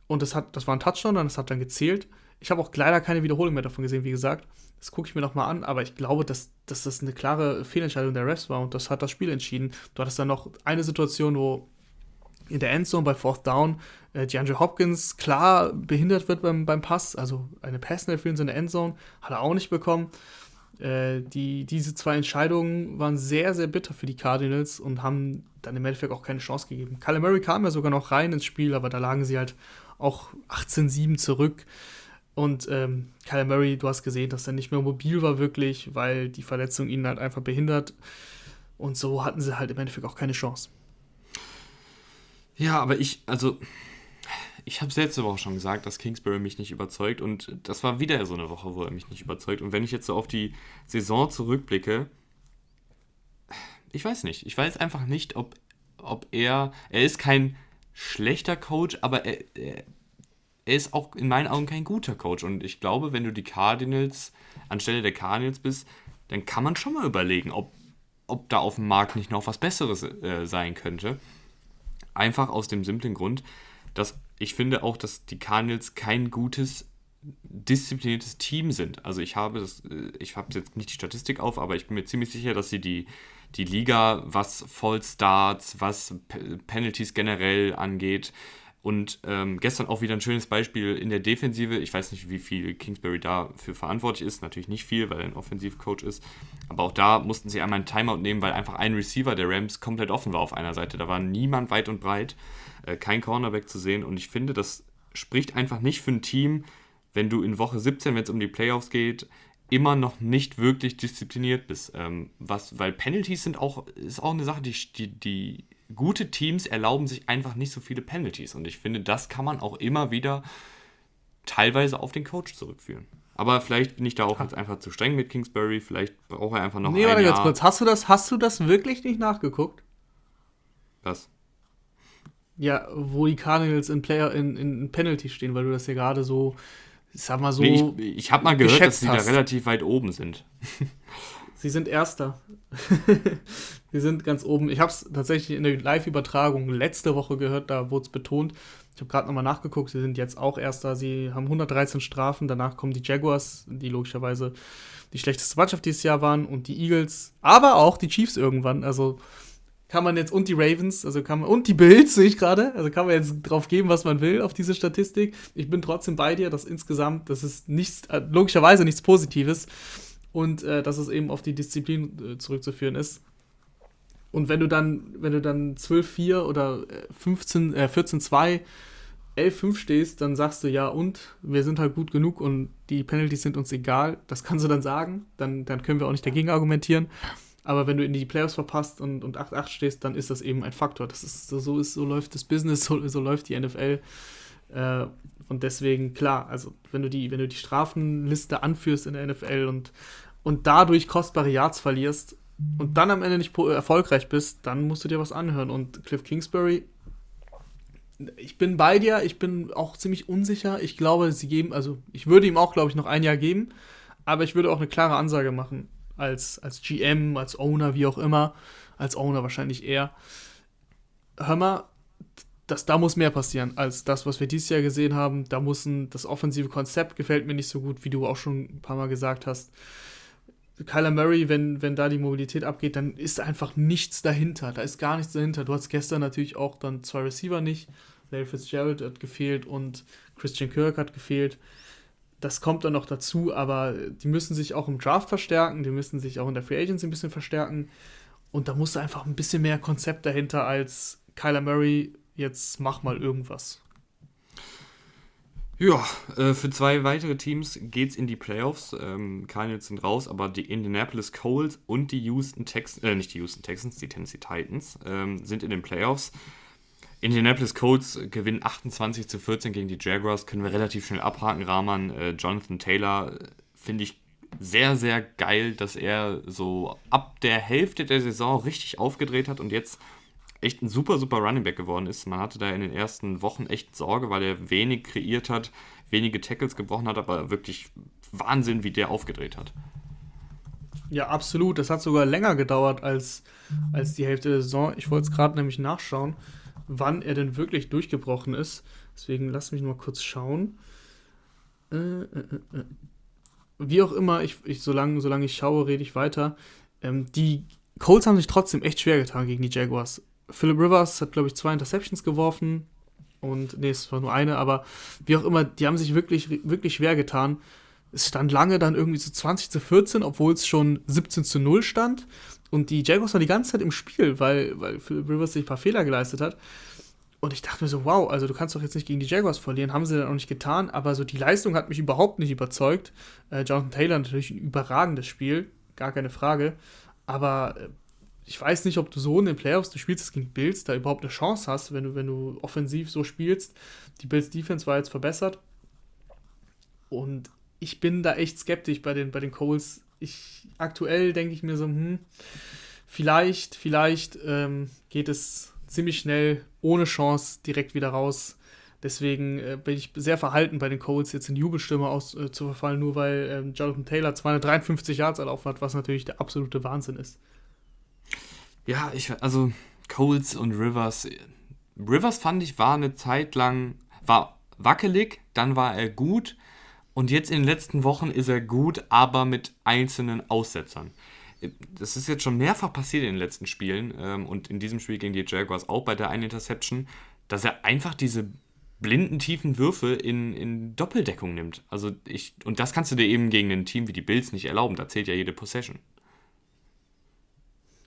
Und das, hat, das war ein Touchdown, und das hat dann gezählt. Ich habe auch leider keine Wiederholung mehr davon gesehen, wie gesagt. Das gucke ich mir nochmal an, aber ich glaube, dass, dass das eine klare Fehlentscheidung der Refs war und das hat das Spiel entschieden. Du hattest dann noch eine Situation, wo in der Endzone bei Fourth Down äh, DeAndre Hopkins klar behindert wird beim, beim Pass, also eine Pass-Interference in der Endzone, hat er auch nicht bekommen. Äh, die, diese zwei Entscheidungen waren sehr, sehr bitter für die Cardinals und haben dann im Endeffekt auch keine Chance gegeben. Kyler Murray kam ja sogar noch rein ins Spiel, aber da lagen sie halt auch 18-7 zurück. Und ähm, Kyle Murray, du hast gesehen, dass er nicht mehr mobil war wirklich, weil die Verletzung ihn halt einfach behindert. Und so hatten sie halt im Endeffekt auch keine Chance. Ja, aber ich, also, ich habe es letzte Woche schon gesagt, dass Kingsbury mich nicht überzeugt. Und das war wieder so eine Woche, wo er mich nicht überzeugt. Und wenn ich jetzt so auf die Saison zurückblicke, ich weiß nicht. Ich weiß einfach nicht, ob, ob er, er ist kein schlechter Coach, aber er, er, er ist auch in meinen Augen kein guter Coach. Und ich glaube, wenn du die Cardinals anstelle der Cardinals bist, dann kann man schon mal überlegen, ob, ob da auf dem Markt nicht noch was Besseres äh, sein könnte. Einfach aus dem simplen Grund, dass ich finde auch, dass die Cardinals kein gutes diszipliniertes Team sind. Also ich habe das, äh, ich habe jetzt nicht die Statistik auf, aber ich bin mir ziemlich sicher, dass sie die, die Liga, was Fallstarts, was Penalties generell angeht, und ähm, gestern auch wieder ein schönes Beispiel in der Defensive. Ich weiß nicht, wie viel Kingsbury dafür verantwortlich ist. Natürlich nicht viel, weil er ein Offensivcoach ist. Aber auch da mussten sie einmal einen Timeout nehmen, weil einfach ein Receiver der Rams komplett offen war auf einer Seite. Da war niemand weit und breit, äh, kein Cornerback zu sehen. Und ich finde, das spricht einfach nicht für ein Team, wenn du in Woche 17, wenn es um die Playoffs geht, immer noch nicht wirklich diszipliniert bist. Ähm, was, weil Penalties sind auch, ist auch eine Sache, die, die, die gute Teams erlauben sich einfach nicht so viele Penalties. Und ich finde, das kann man auch immer wieder teilweise auf den Coach zurückführen. Aber vielleicht bin ich da auch jetzt einfach zu streng mit Kingsbury. Vielleicht braucht er einfach noch nee, ein warte Jahr. ganz kurz. Hast du, das, hast du das wirklich nicht nachgeguckt? Was? Ja, wo die Cardinals in, Player, in, in Penalty stehen, weil du das ja gerade so, ich sag mal so. Nee, ich ich habe mal gehört, dass sie hast. da relativ weit oben sind. Sie sind Erster. Sie sind ganz oben. Ich habe es tatsächlich in der Live-Übertragung letzte Woche gehört, da wurde es betont. Ich habe gerade nochmal nachgeguckt, sie sind jetzt auch Erster. Sie haben 113 Strafen. Danach kommen die Jaguars, die logischerweise die schlechteste Mannschaft dieses Jahr waren, und die Eagles, aber auch die Chiefs irgendwann. Also kann man jetzt und die Ravens, also kann man und die Bills sehe ich gerade, also kann man jetzt drauf geben, was man will auf diese Statistik. Ich bin trotzdem bei dir, dass insgesamt, das ist nichts, äh, logischerweise nichts Positives und äh, dass es eben auf die Disziplin äh, zurückzuführen ist. Und wenn du dann, wenn du dann 12-4 oder 15, äh, 14-2, 11-5 stehst, dann sagst du ja und wir sind halt gut genug und die Penalties sind uns egal. Das kannst du dann sagen, dann, dann können wir auch nicht dagegen argumentieren. Aber wenn du in die Playoffs verpasst und, und 8-8 stehst, dann ist das eben ein Faktor. Das ist so, so ist, so läuft das Business, so, so läuft die NFL. Äh, und deswegen, klar, also wenn du die, wenn du die Strafenliste anführst in der NFL und, und dadurch kostbare Yards verlierst und dann am Ende nicht erfolgreich bist, dann musst du dir was anhören. Und Cliff Kingsbury, ich bin bei dir, ich bin auch ziemlich unsicher. Ich glaube, sie geben, also ich würde ihm auch, glaube ich, noch ein Jahr geben, aber ich würde auch eine klare Ansage machen. Als, als GM, als Owner, wie auch immer. Als Owner wahrscheinlich eher. Hör mal, das, da muss mehr passieren als das, was wir dieses Jahr gesehen haben. Da muss ein, das offensive Konzept gefällt mir nicht so gut, wie du auch schon ein paar Mal gesagt hast. Kyler Murray, wenn, wenn da die Mobilität abgeht, dann ist einfach nichts dahinter. Da ist gar nichts dahinter. Du hast gestern natürlich auch dann zwei Receiver nicht. Larry Fitzgerald hat gefehlt und Christian Kirk hat gefehlt. Das kommt dann noch dazu, aber die müssen sich auch im Draft verstärken, die müssen sich auch in der Free Agency ein bisschen verstärken. Und da muss einfach ein bisschen mehr Konzept dahinter als Kyler Murray jetzt mach mal irgendwas. Ja, äh, für zwei weitere Teams geht's in die Playoffs. Ähm, Cardinals sind raus, aber die Indianapolis Colts und die Houston Texans, äh, nicht die Houston Texans, die Tennessee Titans, ähm, sind in den Playoffs. Indianapolis Colts gewinnen 28 zu 14 gegen die Jaguars, können wir relativ schnell abhaken. Rahman, äh, Jonathan Taylor, äh, finde ich sehr, sehr geil, dass er so ab der Hälfte der Saison richtig aufgedreht hat und jetzt echt ein super, super Running Back geworden ist. Man hatte da in den ersten Wochen echt Sorge, weil er wenig kreiert hat, wenige Tackles gebrochen hat, aber wirklich Wahnsinn, wie der aufgedreht hat. Ja, absolut. Das hat sogar länger gedauert als, als die Hälfte der Saison. Ich wollte es gerade nämlich nachschauen, wann er denn wirklich durchgebrochen ist. Deswegen lass mich mal kurz schauen. Äh, äh, äh. äh. Wie auch immer, ich, ich, solange, solange ich schaue, rede ich weiter. Ähm, die Colts haben sich trotzdem echt schwer getan gegen die Jaguars. Philip Rivers hat, glaube ich, zwei Interceptions geworfen. Und, nee, es war nur eine, aber wie auch immer, die haben sich wirklich, wirklich schwer getan. Es stand lange dann irgendwie so 20 zu 14, obwohl es schon 17 zu 0 stand. Und die Jaguars waren die ganze Zeit im Spiel, weil, weil Philip Rivers sich ein paar Fehler geleistet hat. und ich dachte mir so, wow, also du kannst doch jetzt nicht gegen die Jaguars verlieren, haben sie dann auch nicht getan, aber so die Leistung hat mich überhaupt nicht überzeugt. Äh, Jonathan Taylor natürlich ein überragendes Spiel, gar keine Frage, aber äh, ich weiß nicht, ob du so in den Playoffs, du spielst es gegen Bills, da überhaupt eine Chance hast, wenn du, wenn du offensiv so spielst. Die Bills Defense war jetzt verbessert und ich bin da echt skeptisch bei den, bei den Coles. Ich, aktuell denke ich mir so, hm, vielleicht, vielleicht ähm, geht es ziemlich schnell ohne Chance direkt wieder raus. Deswegen äh, bin ich sehr verhalten bei den Colts, jetzt in Jubelstimme aus, äh, zu verfallen, nur weil ähm, Jonathan Taylor 253 Yards erlaufen hat, was natürlich der absolute Wahnsinn ist. Ja, ich, also Coles und Rivers. Rivers fand ich war eine Zeit lang, war wackelig, dann war er gut und jetzt in den letzten Wochen ist er gut, aber mit einzelnen Aussetzern das ist jetzt schon mehrfach passiert in den letzten Spielen ähm, und in diesem Spiel gegen die Jaguars auch bei der einen Interception, dass er einfach diese blinden tiefen Würfe in, in Doppeldeckung nimmt. Also ich, und das kannst du dir eben gegen ein Team wie die Bills nicht erlauben. Da zählt ja jede Possession.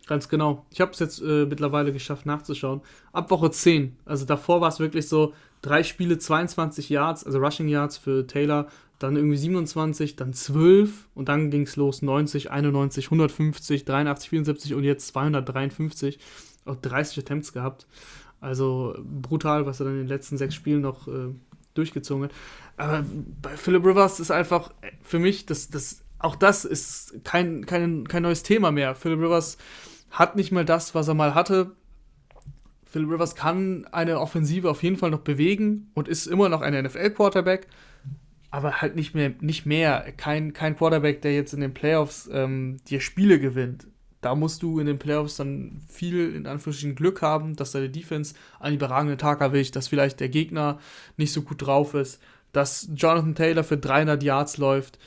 Ganz genau. Ich habe es jetzt äh, mittlerweile geschafft nachzuschauen. Ab Woche 10. Also davor war es wirklich so, drei Spiele, 22 Yards, also Rushing Yards für Taylor, dann irgendwie 27, dann 12 und dann ging es los 90, 91, 150, 83, 74 und jetzt 253. Auch 30 Attempts gehabt. Also brutal, was er dann in den letzten sechs Spielen noch äh, durchgezogen hat. Aber bei Philip Rivers ist einfach für mich, das, das, auch das ist kein, kein, kein neues Thema mehr. Philip Rivers hat nicht mal das, was er mal hatte. Philip Rivers kann eine Offensive auf jeden Fall noch bewegen und ist immer noch ein NFL-Quarterback aber halt nicht mehr, nicht mehr. Kein, kein Quarterback, der jetzt in den Playoffs ähm, dir Spiele gewinnt. Da musst du in den Playoffs dann viel, in Anführungsstrichen, Glück haben, dass deine Defense einen überragenden Tag erwischt, dass vielleicht der Gegner nicht so gut drauf ist, dass Jonathan Taylor für 300 Yards läuft.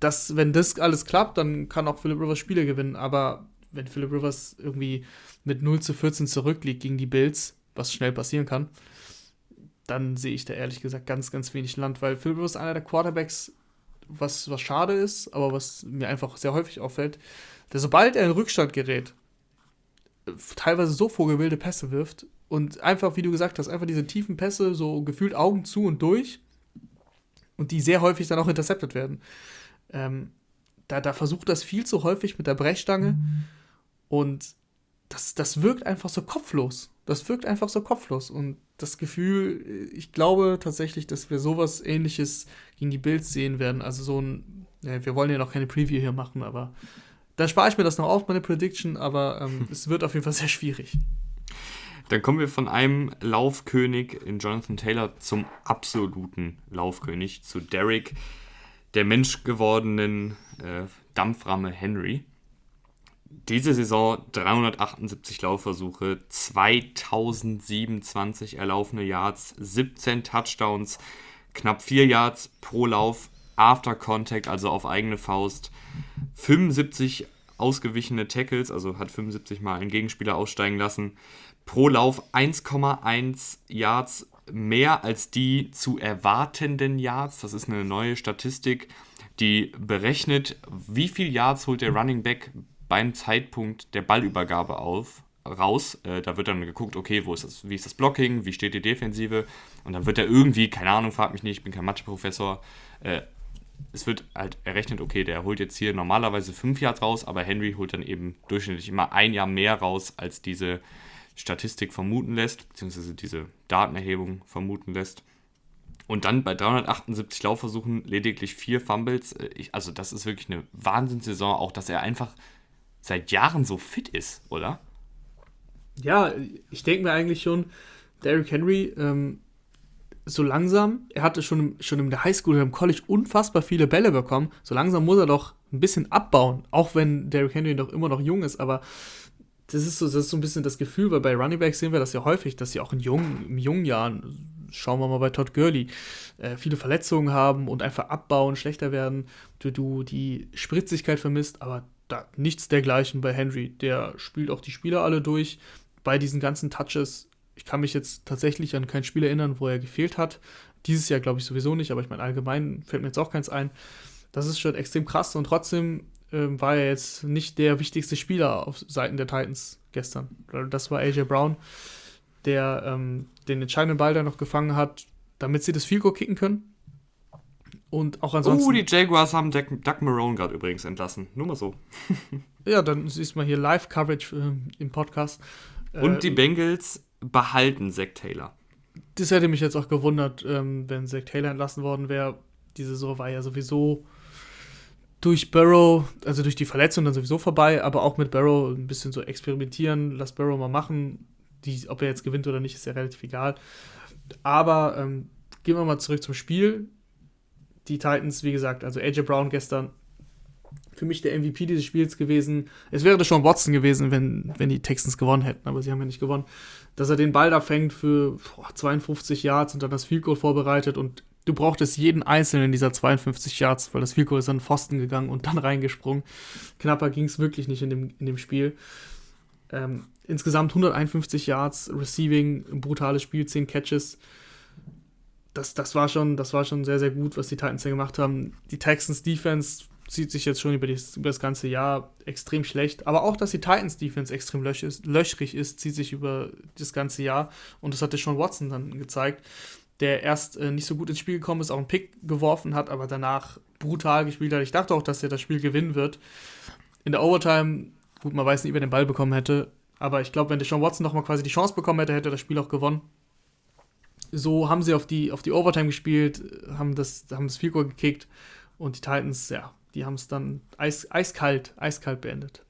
Das, wenn das alles klappt, dann kann auch Philip Rivers Spiele gewinnen. Aber wenn Philip Rivers irgendwie mit 0 zu 14 zurückliegt gegen die Bills, was schnell passieren kann, dann sehe ich da ehrlich gesagt ganz, ganz wenig Land, weil Phil Rivers einer der Quarterbacks, was, was schade ist, aber was mir einfach sehr häufig auffällt, der sobald er in Rückstand gerät, teilweise so vorgewilde Pässe wirft und einfach, wie du gesagt hast, einfach diese tiefen Pässe, so gefühlt Augen zu und durch und die sehr häufig dann auch intercepted werden. Ähm, da, da versucht das viel zu häufig mit der Brechstange mhm. und das, das wirkt einfach so kopflos. Das wirkt einfach so kopflos. Und das Gefühl, ich glaube tatsächlich, dass wir sowas ähnliches gegen die Bills sehen werden. Also so ein, ja, wir wollen ja noch keine Preview hier machen, aber dann spare ich mir das noch auf, meine Prediction, aber ähm, es wird auf jeden Fall sehr schwierig. Dann kommen wir von einem Laufkönig in Jonathan Taylor zum absoluten Laufkönig, zu Derek, der menschgewordenen äh, Dampframme Henry diese Saison 378 Laufversuche, 2027 erlaufene Yards, 17 Touchdowns, knapp 4 Yards pro Lauf after Contact, also auf eigene Faust, 75 ausgewichene Tackles, also hat 75 Mal einen Gegenspieler aussteigen lassen, pro Lauf 1,1 Yards mehr als die zu erwartenden Yards. Das ist eine neue Statistik, die berechnet, wie viel Yards holt der Running Back beim Zeitpunkt der Ballübergabe auf, raus. Äh, da wird dann geguckt, okay, wo ist das, wie ist das Blocking, wie steht die Defensive und dann wird er irgendwie, keine Ahnung, fragt mich nicht, ich bin kein Matheprofessor, äh, es wird halt errechnet, okay, der holt jetzt hier normalerweise fünf Yards raus, aber Henry holt dann eben durchschnittlich immer ein Jahr mehr raus, als diese Statistik vermuten lässt, beziehungsweise diese Datenerhebung vermuten lässt. Und dann bei 378 Laufversuchen lediglich vier Fumbles. Äh, ich, also das ist wirklich eine Wahnsinnssaison, auch dass er einfach seit Jahren so fit ist, oder? Ja, ich denke mir eigentlich schon, Derrick Henry, ähm, so langsam, er hatte schon, schon in der Highschool oder im College unfassbar viele Bälle bekommen. So langsam muss er doch ein bisschen abbauen, auch wenn Derrick Henry doch immer noch jung ist, aber das ist so, das ist so ein bisschen das Gefühl, weil bei Running Backs sehen wir das ja häufig, dass sie auch in jungen, in jungen Jahren, schauen wir mal bei Todd Gurley, äh, viele Verletzungen haben und einfach abbauen, schlechter werden, du, du die Spritzigkeit vermisst, aber da nichts dergleichen bei Henry. Der spielt auch die Spieler alle durch. Bei diesen ganzen Touches, ich kann mich jetzt tatsächlich an kein Spiel erinnern, wo er gefehlt hat. Dieses Jahr glaube ich sowieso nicht, aber ich meine, allgemein fällt mir jetzt auch keins ein. Das ist schon extrem krass und trotzdem ähm, war er jetzt nicht der wichtigste Spieler auf Seiten der Titans gestern. Das war AJ Brown. der ähm, den entscheidenden Ball da noch gefangen hat, damit sie das Field Goal kicken können. Und auch ansonsten. Oh, die Jaguars haben Doug, Doug Marone gerade übrigens entlassen. Nur mal so. ja, dann siehst du mal hier Live-Coverage äh, im Podcast. Und äh, die Bengals behalten Zach Taylor. Das hätte mich jetzt auch gewundert, ähm, wenn Zach Taylor entlassen worden wäre. Die Saison war ja sowieso durch Barrow, also durch die Verletzung dann sowieso vorbei, aber auch mit Barrow ein bisschen so experimentieren, lass Barrow mal machen. Die, ob er jetzt gewinnt oder nicht, ist ja relativ egal. Aber ähm, gehen wir mal zurück zum Spiel. Die Titans, wie gesagt, also AJ Brown gestern für mich der MVP dieses Spiels gewesen. Es wäre schon Watson gewesen, wenn, wenn die Texans gewonnen hätten, aber sie haben ja nicht gewonnen. Dass er den Ball da fängt für boah, 52 Yards und dann das Field Goal vorbereitet und du brauchtest jeden einzelnen dieser 52 Yards, weil das Field Goal ist an den Pfosten gegangen und dann reingesprungen. Knapper ging es wirklich nicht in dem, in dem Spiel. Ähm, insgesamt 151 Yards, Receiving, ein brutales Spiel, 10 Catches. Das, das, war schon, das war schon sehr, sehr gut, was die Titans hier gemacht haben. Die Texans Defense zieht sich jetzt schon über, das, über das ganze Jahr extrem schlecht. Aber auch, dass die Titans Defense extrem löch ist, löchrig ist, zieht sich über das ganze Jahr. Und das hatte schon Watson dann gezeigt, der erst äh, nicht so gut ins Spiel gekommen ist, auch einen Pick geworfen hat, aber danach brutal gespielt hat. Ich dachte auch, dass er das Spiel gewinnen wird. In der Overtime, gut, man weiß nicht, wer den Ball bekommen hätte. Aber ich glaube, wenn der Sean Watson nochmal quasi die Chance bekommen hätte, hätte er das Spiel auch gewonnen. So haben sie auf die, auf die Overtime gespielt, haben das, haben das Goal gekickt und die Titans, ja, die haben es dann eis, eiskalt, eiskalt beendet.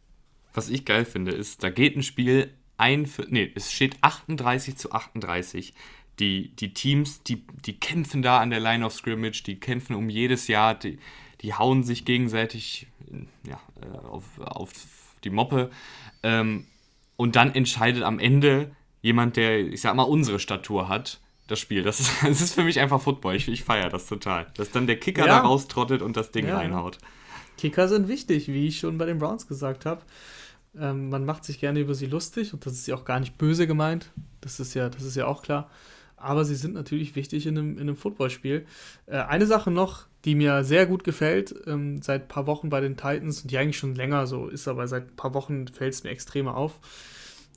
Was ich geil finde, ist, da geht ein Spiel ein, für, nee, es steht 38 zu 38. Die, die Teams, die, die kämpfen da an der Line of Scrimmage, die kämpfen um jedes Jahr, die, die hauen sich gegenseitig ja, äh, auf, auf die Moppe. Ähm, und dann entscheidet am Ende jemand, der, ich sag mal, unsere Statur hat, das Spiel. Das ist, das ist für mich einfach Football. Ich, ich feiere das total. Dass dann der Kicker ja. da raustrottet und das Ding ja, reinhaut. Kicker sind wichtig, wie ich schon bei den Browns gesagt habe. Ähm, man macht sich gerne über sie lustig und das ist ja auch gar nicht böse gemeint. Das ist ja, das ist ja auch klar. Aber sie sind natürlich wichtig in einem, in einem Footballspiel. Äh, eine Sache noch, die mir sehr gut gefällt, ähm, seit ein paar Wochen bei den Titans und die eigentlich schon länger so ist, aber seit ein paar Wochen fällt es mir extrem auf,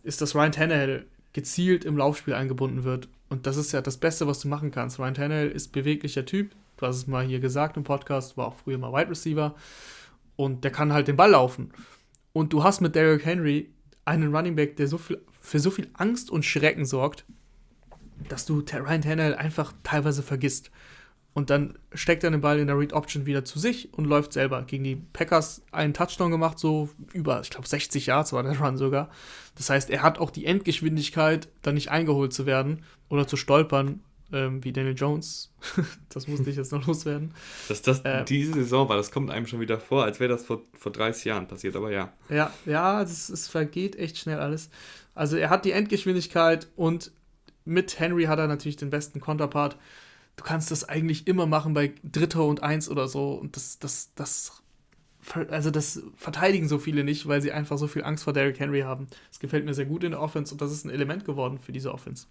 ist, dass Ryan Tannehill gezielt im Laufspiel eingebunden wird. Und das ist ja das Beste, was du machen kannst. Ryan Tannehill ist beweglicher Typ. Du hast es mal hier gesagt im Podcast, war auch früher mal Wide Receiver. Und der kann halt den Ball laufen. Und du hast mit Derrick Henry einen Running Back, der so viel, für so viel Angst und Schrecken sorgt, dass du Ryan Tannehill einfach teilweise vergisst. Und dann steckt er den Ball in der Read Option wieder zu sich und läuft selber. Gegen die Packers einen Touchdown gemacht, so über, ich glaube, 60 Yards war der Run sogar. Das heißt, er hat auch die Endgeschwindigkeit, da nicht eingeholt zu werden oder zu stolpern, ähm, wie Daniel Jones. das musste ich jetzt noch loswerden. Dass das ähm, diese Saison war, das kommt einem schon wieder vor, als wäre das vor, vor 30 Jahren passiert, aber ja. Ja, ja, es, vergeht echt schnell alles. Also er hat die Endgeschwindigkeit und mit Henry hat er natürlich den besten Konterpart du kannst das eigentlich immer machen bei Dritter und Eins oder so. Und das, das, das, also das verteidigen so viele nicht, weil sie einfach so viel Angst vor Derrick Henry haben. Das gefällt mir sehr gut in der Offense und das ist ein Element geworden für diese Offense.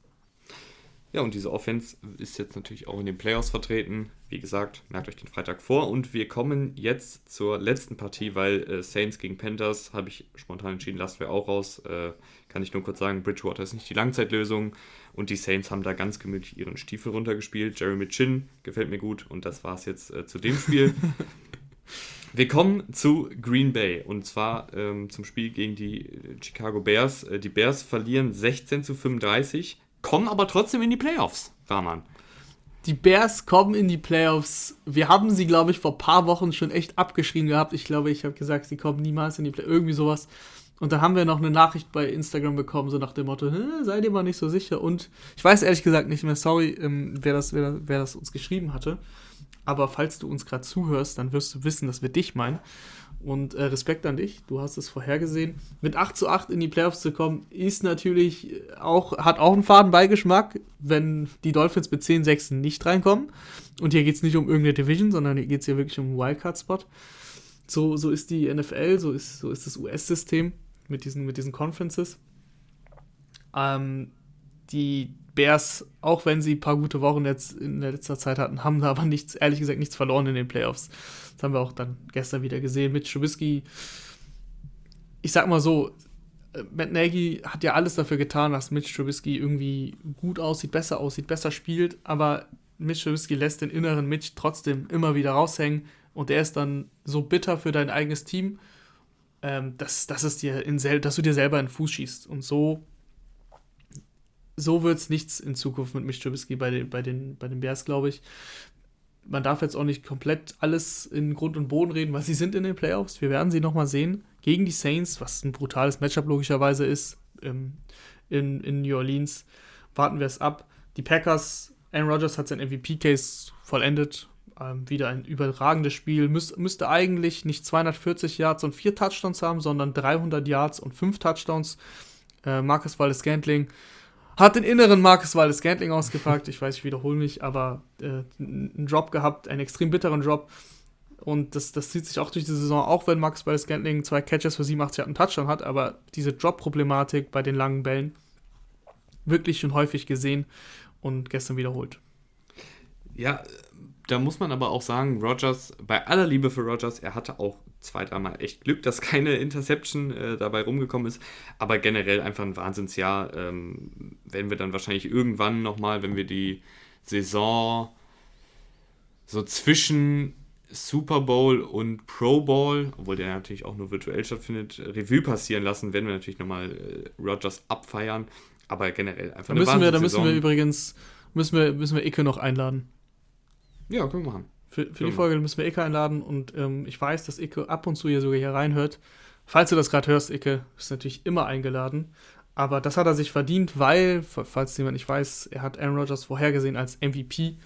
Ja, und diese Offense ist jetzt natürlich auch in den Playoffs vertreten. Wie gesagt, merkt euch den Freitag vor. Und wir kommen jetzt zur letzten Partie, weil äh, Saints gegen Panthers habe ich spontan entschieden, lassen wir auch raus. Äh, kann ich nur kurz sagen, Bridgewater ist nicht die Langzeitlösung. Und die Saints haben da ganz gemütlich ihren Stiefel runtergespielt. Jeremy Chin gefällt mir gut. Und das war es jetzt äh, zu dem Spiel. wir kommen zu Green Bay. Und zwar ähm, zum Spiel gegen die Chicago Bears. Äh, die Bears verlieren 16 zu 35 kommen aber trotzdem in die Playoffs, Rahman. Die Bears kommen in die Playoffs. Wir haben sie, glaube ich, vor ein paar Wochen schon echt abgeschrieben gehabt. Ich glaube, ich habe gesagt, sie kommen niemals in die Playoffs. Irgendwie sowas. Und dann haben wir noch eine Nachricht bei Instagram bekommen, so nach dem Motto, seid ihr mal nicht so sicher. Und ich weiß ehrlich gesagt nicht mehr, sorry, ähm, wer, das, wer, wer das uns geschrieben hatte. Aber falls du uns gerade zuhörst, dann wirst du wissen, dass wir dich meinen. Und äh, Respekt an dich, du hast es vorhergesehen. Mit 8 zu 8 in die Playoffs zu kommen, ist natürlich auch, hat auch einen faden Beigeschmack, wenn die Dolphins mit 10-6 nicht reinkommen. Und hier geht es nicht um irgendeine Division, sondern hier geht es hier wirklich um einen Wildcard-Spot. So, so ist die NFL, so ist, so ist das US-System mit diesen, mit diesen Conferences. Ähm, die Bears, auch wenn sie ein paar gute Wochen jetzt in der letzter Zeit hatten, haben da aber nichts, ehrlich gesagt, nichts verloren in den Playoffs. Das haben wir auch dann gestern wieder gesehen mit Trubisky. Ich sag mal so, äh, Matt Nagy hat ja alles dafür getan, dass Mitch Trubisky irgendwie gut aussieht, besser aussieht, besser spielt, aber Mitch Trubisky lässt den inneren Mitch trotzdem immer wieder raushängen und er ist dann so bitter für dein eigenes Team, ähm, dass, dass, es dir in dass du dir selber in den Fuß schießt. Und so, so wird es nichts in Zukunft mit Mitch Trubisky bei den, bei den, bei den Bears, glaube ich. Man darf jetzt auch nicht komplett alles in Grund und Boden reden, weil sie sind in den Playoffs. Wir werden sie nochmal sehen gegen die Saints, was ein brutales Matchup logischerweise ist ähm, in, in New Orleans. Warten wir es ab. Die Packers, Aaron Rodgers hat sein MVP-Case vollendet. Ähm, wieder ein überragendes Spiel. Müs müsste eigentlich nicht 240 Yards und 4 Touchdowns haben, sondern 300 Yards und 5 Touchdowns. Äh, Marcus Wallace Scantling hat den inneren Marcus Wallace Scantling ausgepackt. Ich weiß, ich wiederhole mich, aber äh, einen Drop gehabt, einen extrem bitteren Drop. Und das, das zieht sich auch durch die Saison, auch wenn Max Wallace Scantling zwei Catches für 87 einen Touchdown hat, aber diese Drop-Problematik bei den langen Bällen wirklich schon häufig gesehen und gestern wiederholt. Ja, da muss man aber auch sagen, Rogers, bei aller Liebe für Rogers, er hatte auch zwei, dreimal echt Glück, dass keine Interception äh, dabei rumgekommen ist. Aber generell einfach ein Wahnsinnsjahr. Ähm, werden wir dann wahrscheinlich irgendwann nochmal, wenn wir die Saison so zwischen Super Bowl und Pro Bowl, obwohl der natürlich auch nur virtuell stattfindet, Revue passieren lassen, werden wir natürlich nochmal äh, Rogers abfeiern. Aber generell einfach da müssen wir, Da müssen wir übrigens, müssen wir, müssen wir Icke noch einladen. Ja, können wir machen. Für, für die Folge müssen wir Icke einladen und ähm, ich weiß, dass Icke ab und zu hier sogar hier reinhört. Falls du das gerade hörst, Icke, ist natürlich immer eingeladen. Aber das hat er sich verdient, weil, falls jemand nicht weiß, er hat Aaron Rodgers vorhergesehen als MVP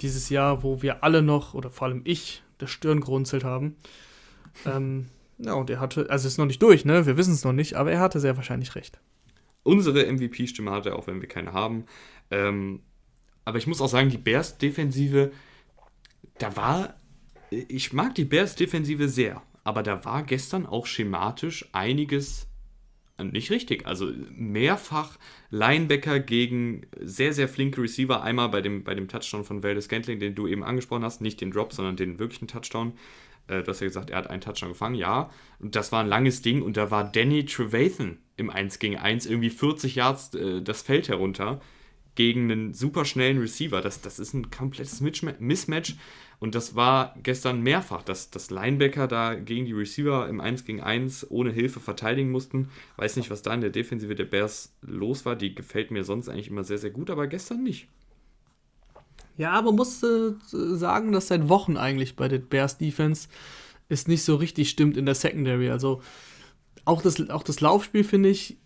dieses Jahr, wo wir alle noch, oder vor allem ich, der Stirn gerunzelt haben. ähm, ja, und er hatte, also es ist noch nicht durch, ne? Wir wissen es noch nicht, aber er hatte sehr wahrscheinlich recht. Unsere MVP-Stimme hatte er, auch wenn wir keine haben. Ähm, aber ich muss auch sagen, die Bears-Defensive da war, ich mag die Bears-Defensive sehr, aber da war gestern auch schematisch einiges nicht richtig. Also mehrfach Linebacker gegen sehr, sehr flinke Receiver. Einmal bei dem, bei dem Touchdown von Valdez Scantling, den du eben angesprochen hast. Nicht den Drop, sondern den wirklichen Touchdown. Äh, du hast ja gesagt, er hat einen Touchdown gefangen. Ja, und das war ein langes Ding. Und da war Danny Trevathan im 1 gegen 1 irgendwie 40 Yards äh, das Feld herunter gegen einen super schnellen Receiver. Das, das ist ein komplettes Mismatch. Und das war gestern mehrfach, dass, dass Linebacker da gegen die Receiver im 1 gegen 1 ohne Hilfe verteidigen mussten. Weiß nicht, was da in der Defensive der Bears los war. Die gefällt mir sonst eigentlich immer sehr, sehr gut, aber gestern nicht. Ja, aber musste sagen, dass seit Wochen eigentlich bei der Bears Defense es nicht so richtig stimmt in der Secondary. Also auch das, auch das Laufspiel finde ich.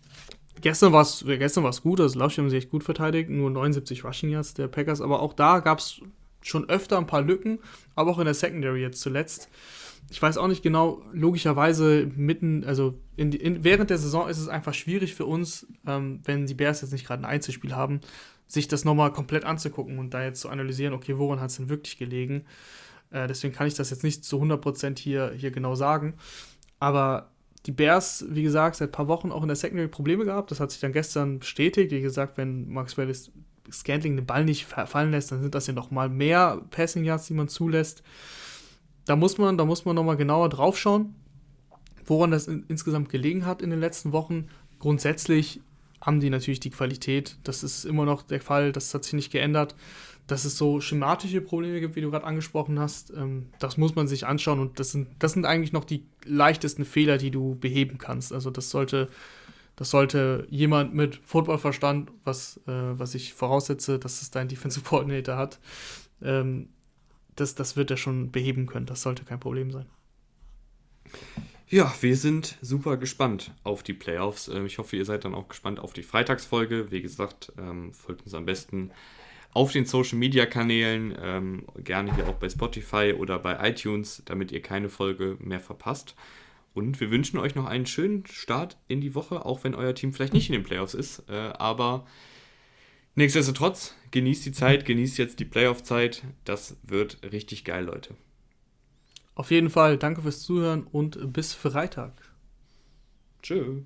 Gestern war es gestern gut, also das Laufspiel haben sie echt gut verteidigt, nur 79 Rushing Yards der Packers, aber auch da gab es schon öfter ein paar Lücken, aber auch in der Secondary jetzt zuletzt. Ich weiß auch nicht genau, logischerweise mitten, also in, in, während der Saison ist es einfach schwierig für uns, ähm, wenn die Bears jetzt nicht gerade ein Einzelspiel haben, sich das nochmal komplett anzugucken und da jetzt zu analysieren, okay, woran hat es denn wirklich gelegen. Äh, deswegen kann ich das jetzt nicht zu 100% hier, hier genau sagen. Aber die Bears, wie gesagt, seit ein paar Wochen auch in der Secondary Probleme gehabt. Das hat sich dann gestern bestätigt. Wie gesagt, wenn Max Wallace Scantling den Ball nicht fallen lässt, dann sind das ja noch mal mehr Passing Yards, die man zulässt. Da muss man, da muss man noch genauer drauf schauen, woran das in, insgesamt gelegen hat in den letzten Wochen. Grundsätzlich haben die natürlich die Qualität. Das ist immer noch der Fall. Das hat sich nicht geändert. Dass es so schematische Probleme gibt, wie du gerade angesprochen hast, ähm, das muss man sich anschauen. Und das sind, das sind eigentlich noch die leichtesten Fehler, die du beheben kannst. Also das sollte das sollte jemand mit Footballverstand, was, äh, was ich voraussetze, dass es dein Defensive Coordinator hat, ähm, das, das wird er schon beheben können. Das sollte kein Problem sein. Ja, wir sind super gespannt auf die Playoffs. Ähm, ich hoffe, ihr seid dann auch gespannt auf die Freitagsfolge. Wie gesagt, ähm, folgt uns am besten auf den Social Media Kanälen, ähm, gerne hier auch bei Spotify oder bei iTunes, damit ihr keine Folge mehr verpasst. Und wir wünschen euch noch einen schönen Start in die Woche, auch wenn euer Team vielleicht nicht in den Playoffs ist. Äh, aber nichtsdestotrotz, genießt die Zeit, genießt jetzt die Playoff-Zeit. Das wird richtig geil, Leute. Auf jeden Fall, danke fürs Zuhören und bis Freitag. Tschüss.